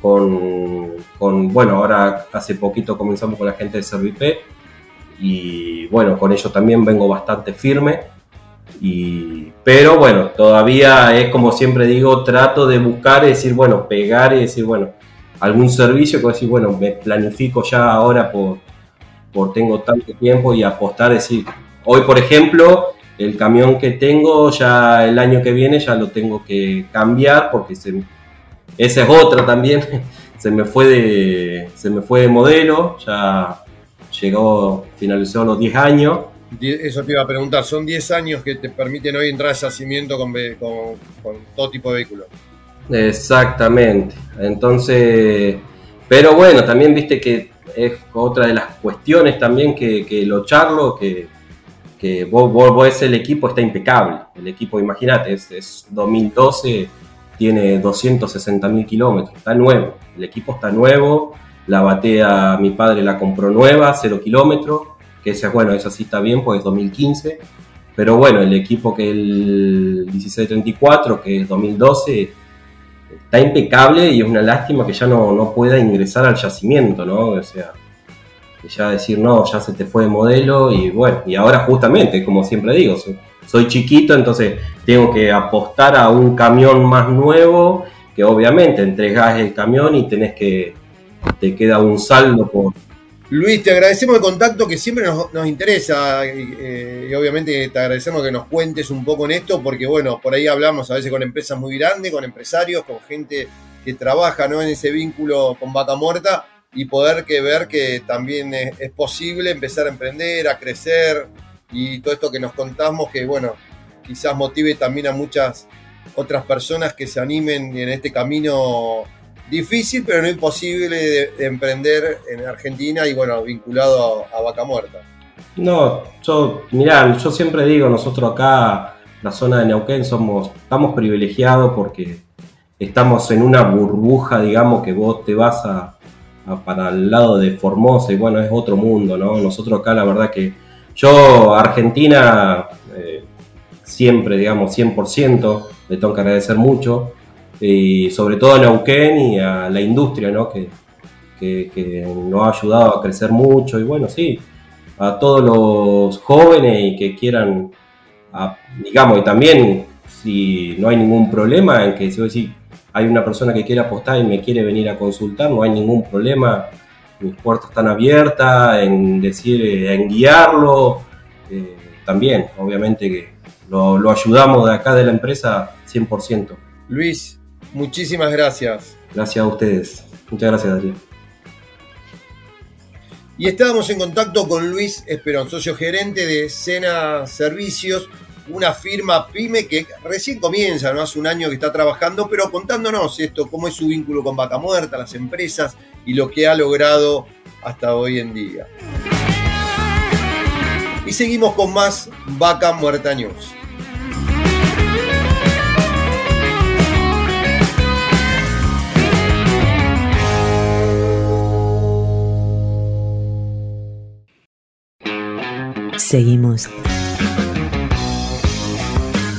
con, con, bueno, ahora hace poquito comenzamos con la gente de Servipe y bueno, con ellos también vengo bastante firme y, pero bueno, todavía es como siempre digo, trato de buscar y decir, bueno, pegar y decir, bueno, algún servicio que decir, bueno, me planifico ya ahora por, por tengo tanto tiempo y apostar, decir, hoy por ejemplo, el camión que tengo ya el año que viene ya lo tengo que cambiar porque se, esa es otra también, se me fue de, se me fue de modelo, ya llegó, finalizó los 10 años eso te iba a preguntar, son 10 años que te permiten hoy entrar al yacimiento con, todo tipo de vehículos. Exactamente, entonces, pero bueno, también viste que es otra de las cuestiones también que, lo charlo, que, que vos, ves el equipo está impecable, el equipo, imagínate, es, 2012, tiene 260 mil kilómetros, está nuevo, el equipo está nuevo, la batea mi padre la compró nueva, 0 kilómetros, que ese, bueno, esa sí está bien, pues es 2015, pero bueno, el equipo que el 1634, que es 2012, está impecable y es una lástima que ya no, no pueda ingresar al yacimiento, ¿no? O sea, ya decir, no, ya se te fue de modelo y bueno, y ahora justamente, como siempre digo, soy, chiquito, entonces tengo que apostar a un camión más nuevo, que obviamente entregas el camión y tenés que, te queda un saldo por, Luis, te agradecemos el contacto que siempre nos, interesa eh, y obviamente te agradecemos que nos cuentes un poco en esto porque bueno, por ahí hablamos a veces con empresas muy grandes, con empresarios, con gente que trabaja ¿no? en ese vínculo con vaca muerta y poder que ver que también es, es, posible empezar a emprender, a crecer y todo esto que nos contamos que bueno, quizás motive también a muchas otras personas que se animen en este camino difícil, pero no imposible de, emprender en Argentina y bueno, vinculado a, Vaca Muerta. No, yo, mirá, yo siempre digo, nosotros acá, la zona de Neuquén, somos, estamos privilegiados porque estamos en una burbuja, digamos, que vos te vas a, para el lado de Formosa y bueno, es otro mundo, ¿no? Nosotros acá, la verdad que yo, Argentina, eh, siempre, digamos, 100%, le tengo que agradecer mucho y sobre todo a Neuquén y a la industria, ¿no? que, que, nos ha ayudado a crecer mucho y bueno, sí, a todos los jóvenes y que quieran, digamos, y también si no hay ningún problema en que si hay una persona que quiere apostar y me quiere venir a consultar, no hay ningún problema, mis puertas están abiertas en decir, en guiarlo, eh, también, obviamente que lo, lo ayudamos de acá de la empresa 100%. Luis, Muchísimas gracias. Gracias a ustedes. Muchas gracias, Darío. Y estábamos en contacto con Luis Esperón, socio gerente de Sena Servicios, una firma pyme que recién comienza, no hace un año que está trabajando, pero contándonos esto, cómo es su vínculo con Vaca Muerta, las empresas y lo que ha logrado hasta hoy en día. Y seguimos con más Vaca Muerta News. Seguimos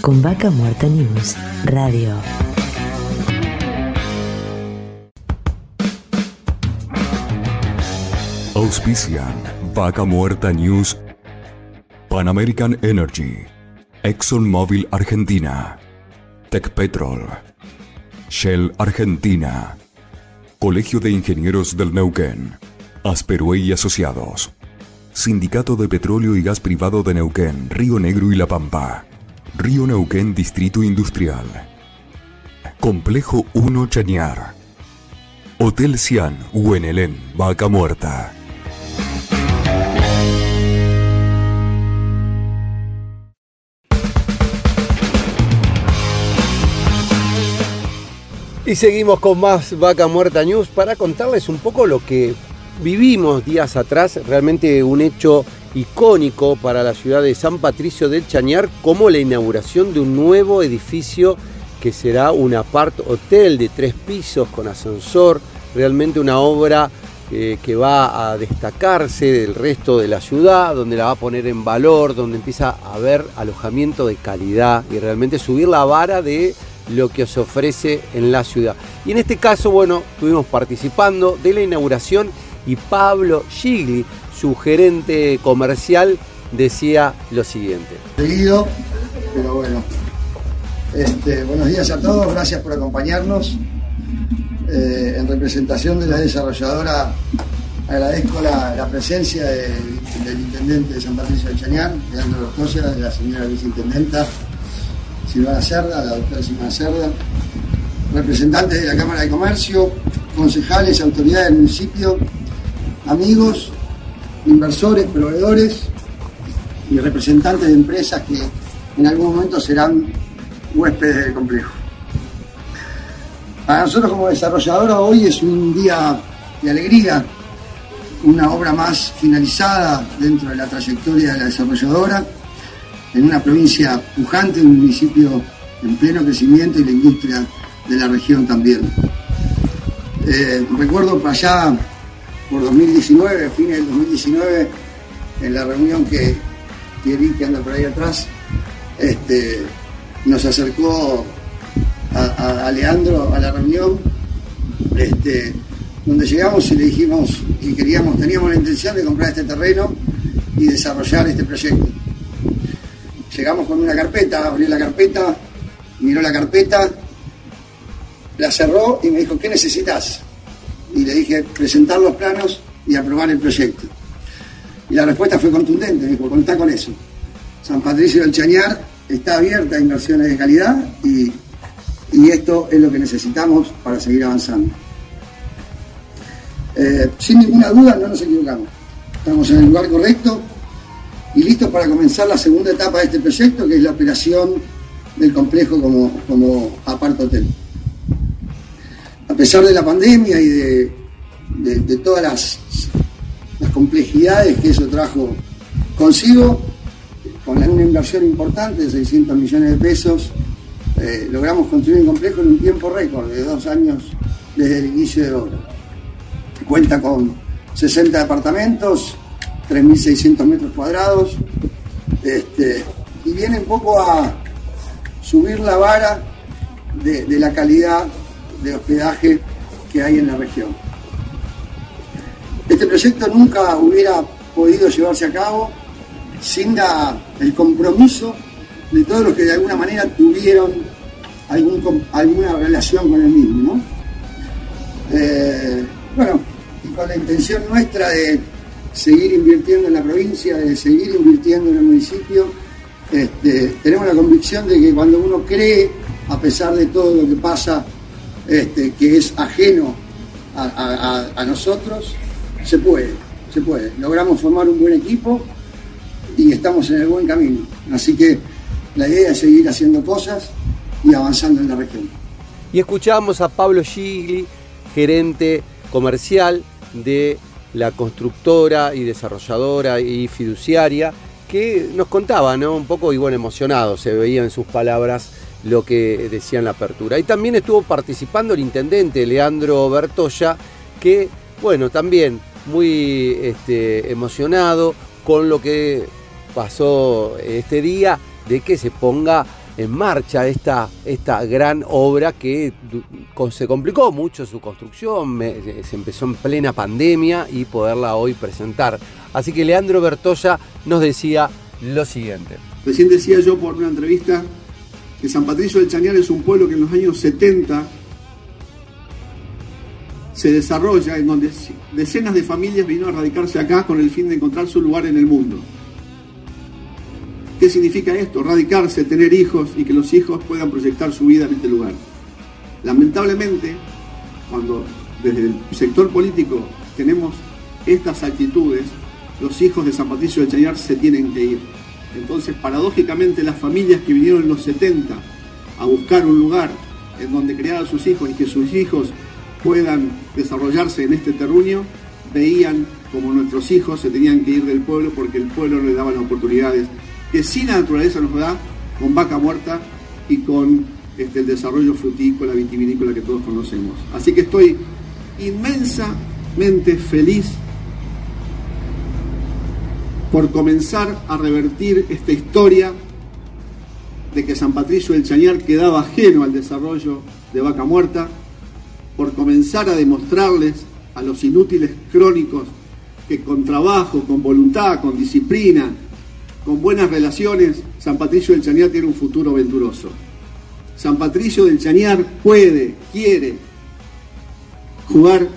con Vaca Muerta News Radio. Auspician Vaca Muerta News, Pan American Energy, ExxonMobil Argentina, Tech Petrol, Shell Argentina, Colegio de Ingenieros del Neuquén, Asperue y Asociados. Sindicato de Petróleo y Gas Privado de Neuquén, Río Negro y La Pampa. Río Neuquén Distrito Industrial. Complejo 1 Chañar. Hotel Cian, Huenelén, Vaca Muerta. Y seguimos con más Vaca Muerta News para contarles un poco lo que vivimos días atrás, realmente un hecho icónico para la ciudad de San Patricio del Chañar, como la inauguración de un nuevo edificio que será un apart hotel de tres pisos con ascensor, realmente una obra eh, que va a destacarse del resto de la ciudad, donde la va a poner en valor, donde empieza a haber alojamiento de calidad y realmente subir la vara de lo que os ofrece en la ciudad. Y en este caso, bueno, estuvimos participando de la inauguración y Pablo Gigli, su gerente comercial, decía lo siguiente. Seguido, pero bueno. Este, buenos días a todos, gracias por acompañarnos. Eh, en representación de la desarrolladora, agradezco la, presencia del intendente de San Patricio de Chañar, Leandro de la señora viceintendenta Silvana Cerda, la doctora Silvana Cerda, representantes de la Cámara de Comercio, concejales, autoridades del municipio, amigos, inversores, proveedores y representantes de empresas que en algún momento serán huéspedes del complejo. Para nosotros como desarrolladora hoy es un día de alegría, una obra más finalizada dentro de la trayectoria de la desarrolladora, en una provincia pujante, un municipio en pleno crecimiento y la industria de la región también. Eh, recuerdo para allá, por 2019, fines del 2019, en la reunión que Thierry, que anda por ahí atrás, este, nos acercó a, Leandro a la reunión, este, donde llegamos y le dijimos que queríamos, teníamos la intención de comprar este terreno y desarrollar este proyecto. Llegamos con una carpeta, abrió la carpeta, miró la carpeta, la cerró y me dijo, ¿qué necesitas? Y le dije, presentar los planos y aprobar el proyecto. Y la respuesta fue contundente, dijo, contá con eso. San Patricio del Chañar está abierta a inversiones de calidad y, esto es lo que necesitamos para seguir avanzando. Eh, sin ninguna duda no nos equivocamos. Estamos en el lugar correcto y listos para comenzar la segunda etapa de este proyecto, que es la operación del complejo como, como apart hotel. A pesar de la pandemia y de, todas las, complejidades que eso trajo consigo, con una inversión importante de 600 millones de pesos, eh, logramos construir un complejo en un tiempo récord de dos años desde el inicio de obra. Cuenta con 60 departamentos, 3.600 metros cuadrados, este, y viene un poco a subir la vara de la calidad de hospedaje que hay en la región. Este proyecto nunca hubiera podido llevarse a cabo sin el compromiso de todos los que de alguna manera tuvieron alguna relación con el mismo. Eh, bueno, y con la intención nuestra de seguir invirtiendo en la provincia, de seguir invirtiendo en el municipio, este, tenemos la convicción de que cuando uno cree, a pesar de todo lo que pasa, este, que es ajeno a nosotros, se puede, se puede. Logramos formar un buen equipo, y estamos en el buen camino. Así que la idea es seguir haciendo cosas y avanzando en la región. Y escuchamos a Pablo Gigli, gerente comercial de la constructora y desarrolladora y fiduciaria, que nos contaba, ¿no? Un poco y bueno, emocionado, se veía en sus palabras lo que decía en la apertura. Y también estuvo participando el intendente Leandro Bertoya, que, bueno, también muy este, emocionado con lo que pasó este día de que se ponga en marcha esta, esta gran obra que se complicó mucho su construcción, se empezó en plena pandemia y poderla hoy presentar. Así que Leandro Bertoya nos decía lo siguiente. Recién decía yo por una entrevista que San Patricio del Chañar es un pueblo que en los años 70 se desarrolla, en donde decenas de familias vinieron a radicarse acá con el fin de encontrar su lugar en el mundo. ¿Qué significa esto? Radicarse, tener hijos y que los hijos puedan proyectar su vida en este lugar. Lamentablemente, cuando desde el sector político tenemos estas actitudes, los hijos de San Patricio de Chañar se tienen que ir. Entonces, paradójicamente, las familias que vinieron en los 70 a buscar un lugar en donde criar a sus hijos y que sus hijos puedan desarrollarse en este terruño, veían como nuestros hijos se tenían que ir del pueblo porque el pueblo no les daba las oportunidades que sin la naturaleza nos da con vaca muerta y con este, el desarrollo frutícola, vitivinícola que todos conocemos. Así que estoy inmensamente feliz por comenzar a revertir esta historia de que San Patricio del Chañar quedaba ajeno al desarrollo de vaca muerta, por comenzar a demostrarles a los inútiles crónicos que con trabajo, con voluntad, con disciplina, con buenas relaciones, San Patricio del Chañar tiene un futuro venturoso. San Patricio del Chañar puede, quiere jugar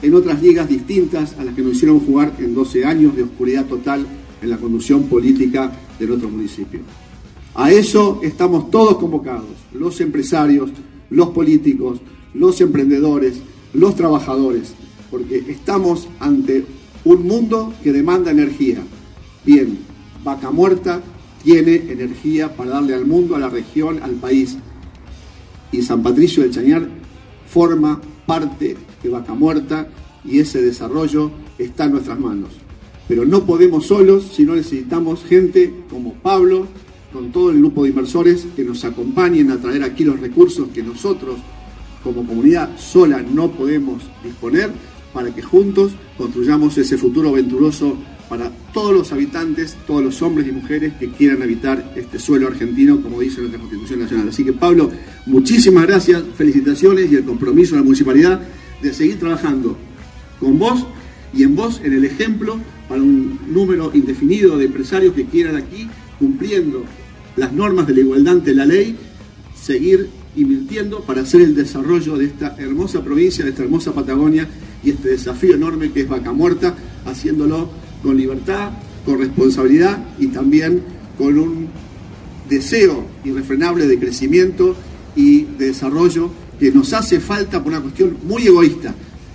en otras ligas distintas a las que nos hicieron jugar en 12 años de oscuridad total en la conducción política de nuestro municipio. A eso estamos todos convocados, los empresarios, los políticos, los emprendedores, los trabajadores, porque estamos ante un mundo que demanda energía. Bien, Vaca Muerta tiene energía para darle al mundo, a la región, al país. Y San Patricio del Chañar forma parte de Vaca Muerta y ese desarrollo está en nuestras manos. Pero no podemos solos si no necesitamos gente como Pablo, con todo el grupo de inversores que nos acompañen a traer aquí los recursos que nosotros como comunidad sola no podemos disponer para que juntos construyamos ese futuro venturoso para todos los habitantes, todos los hombres y mujeres que quieran habitar este suelo argentino, como dice nuestra Constitución Nacional. Así que Pablo, muchísimas gracias, felicitaciones y el compromiso de la municipalidad de seguir trabajando con vos y en vos en el ejemplo para un número indefinido de empresarios que quieran aquí, cumpliendo las normas de la igualdad ante la ley, seguir invirtiendo para hacer el desarrollo de esta hermosa provincia, de esta hermosa Patagonia y este desafío enorme que es Vaca Muerta, haciéndolo con libertad, con responsabilidad y también con un deseo irrefrenable de crecimiento y de desarrollo que nos hace falta por una cuestión muy egoísta,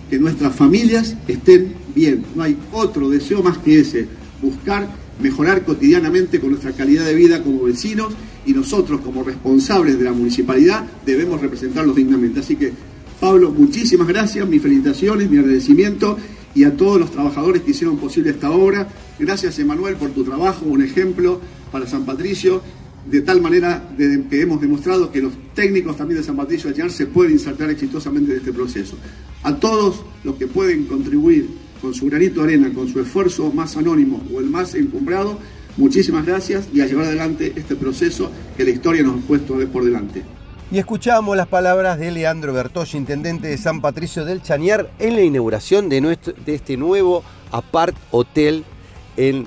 que nuestras familias estén bien. No hay otro deseo más que ese, buscar mejorar cotidianamente con nuestra calidad de vida como vecinos y nosotros como responsables de la municipalidad debemos representarlos dignamente. Así que, Pablo, muchísimas gracias, mis felicitaciones, mi agradecimiento y a todos los trabajadores que hicieron posible esta obra. Gracias, Emanuel, por tu trabajo, un ejemplo para San Patricio, de tal manera que hemos demostrado que los técnicos también de San Patricio de se pueden insertar exitosamente en este proceso. A todos los que pueden contribuir con su granito de arena, con su esfuerzo más anónimo o el más encumbrado, muchísimas gracias y a llevar adelante este proceso que la historia nos ha puesto por delante. Y escuchamos las palabras de Leandro Bertolli, intendente de San Patricio del Chañar, en la inauguración de, nuestro, de este nuevo Apart Hotel en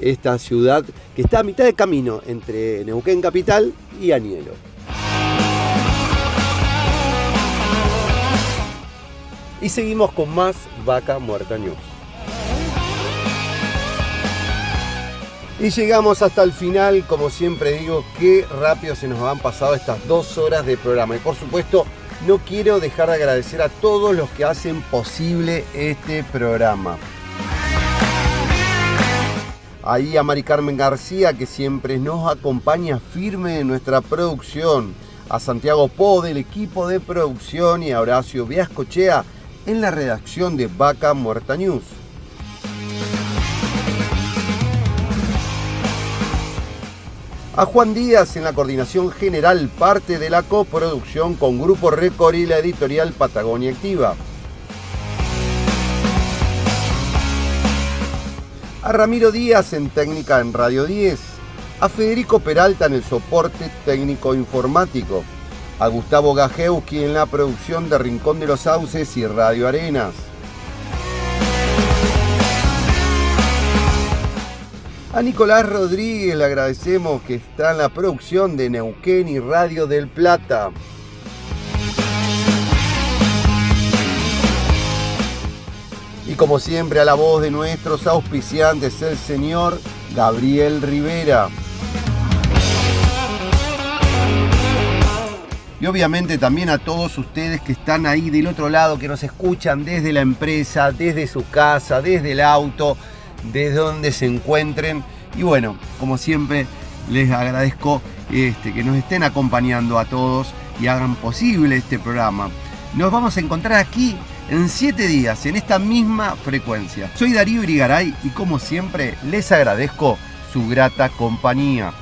esta ciudad que está a mitad de camino entre Neuquén Capital y Anielo. Y seguimos con más Vaca Muerta News. Y llegamos hasta el final, como siempre digo, qué rápido se nos han pasado estas dos horas de programa. Y por supuesto, no quiero dejar de agradecer a todos los que hacen posible este programa. Ahí a Mari Carmen García, que siempre nos acompaña firme en nuestra producción. A Santiago Po del equipo de producción y a Horacio Viascochea en la redacción de Vaca Muerta News. A Juan Díaz en la coordinación general, parte de la coproducción con Grupo Record y la editorial Patagonia Activa. A Ramiro Díaz en técnica en Radio 10. A Federico Peralta en el soporte técnico informático. A Gustavo Gajewski en la producción de Rincón de los Sauces y Radio Arenas. A Nicolás Rodríguez le agradecemos que está en la producción de Neuquén y Radio del Plata. Y como siempre a la voz de nuestros auspiciantes, el señor Gabriel Rivera. Obviamente también a todos ustedes que están ahí del otro lado, que nos escuchan desde la empresa, desde su casa, desde el auto desde donde se encuentren. Y bueno, como siempre, les agradezco este, que nos estén acompañando a todos y hagan posible este programa. Nos vamos a encontrar aquí en 7 días, en esta misma frecuencia. Soy Darío Irigaray y como siempre les agradezco su grata compañía.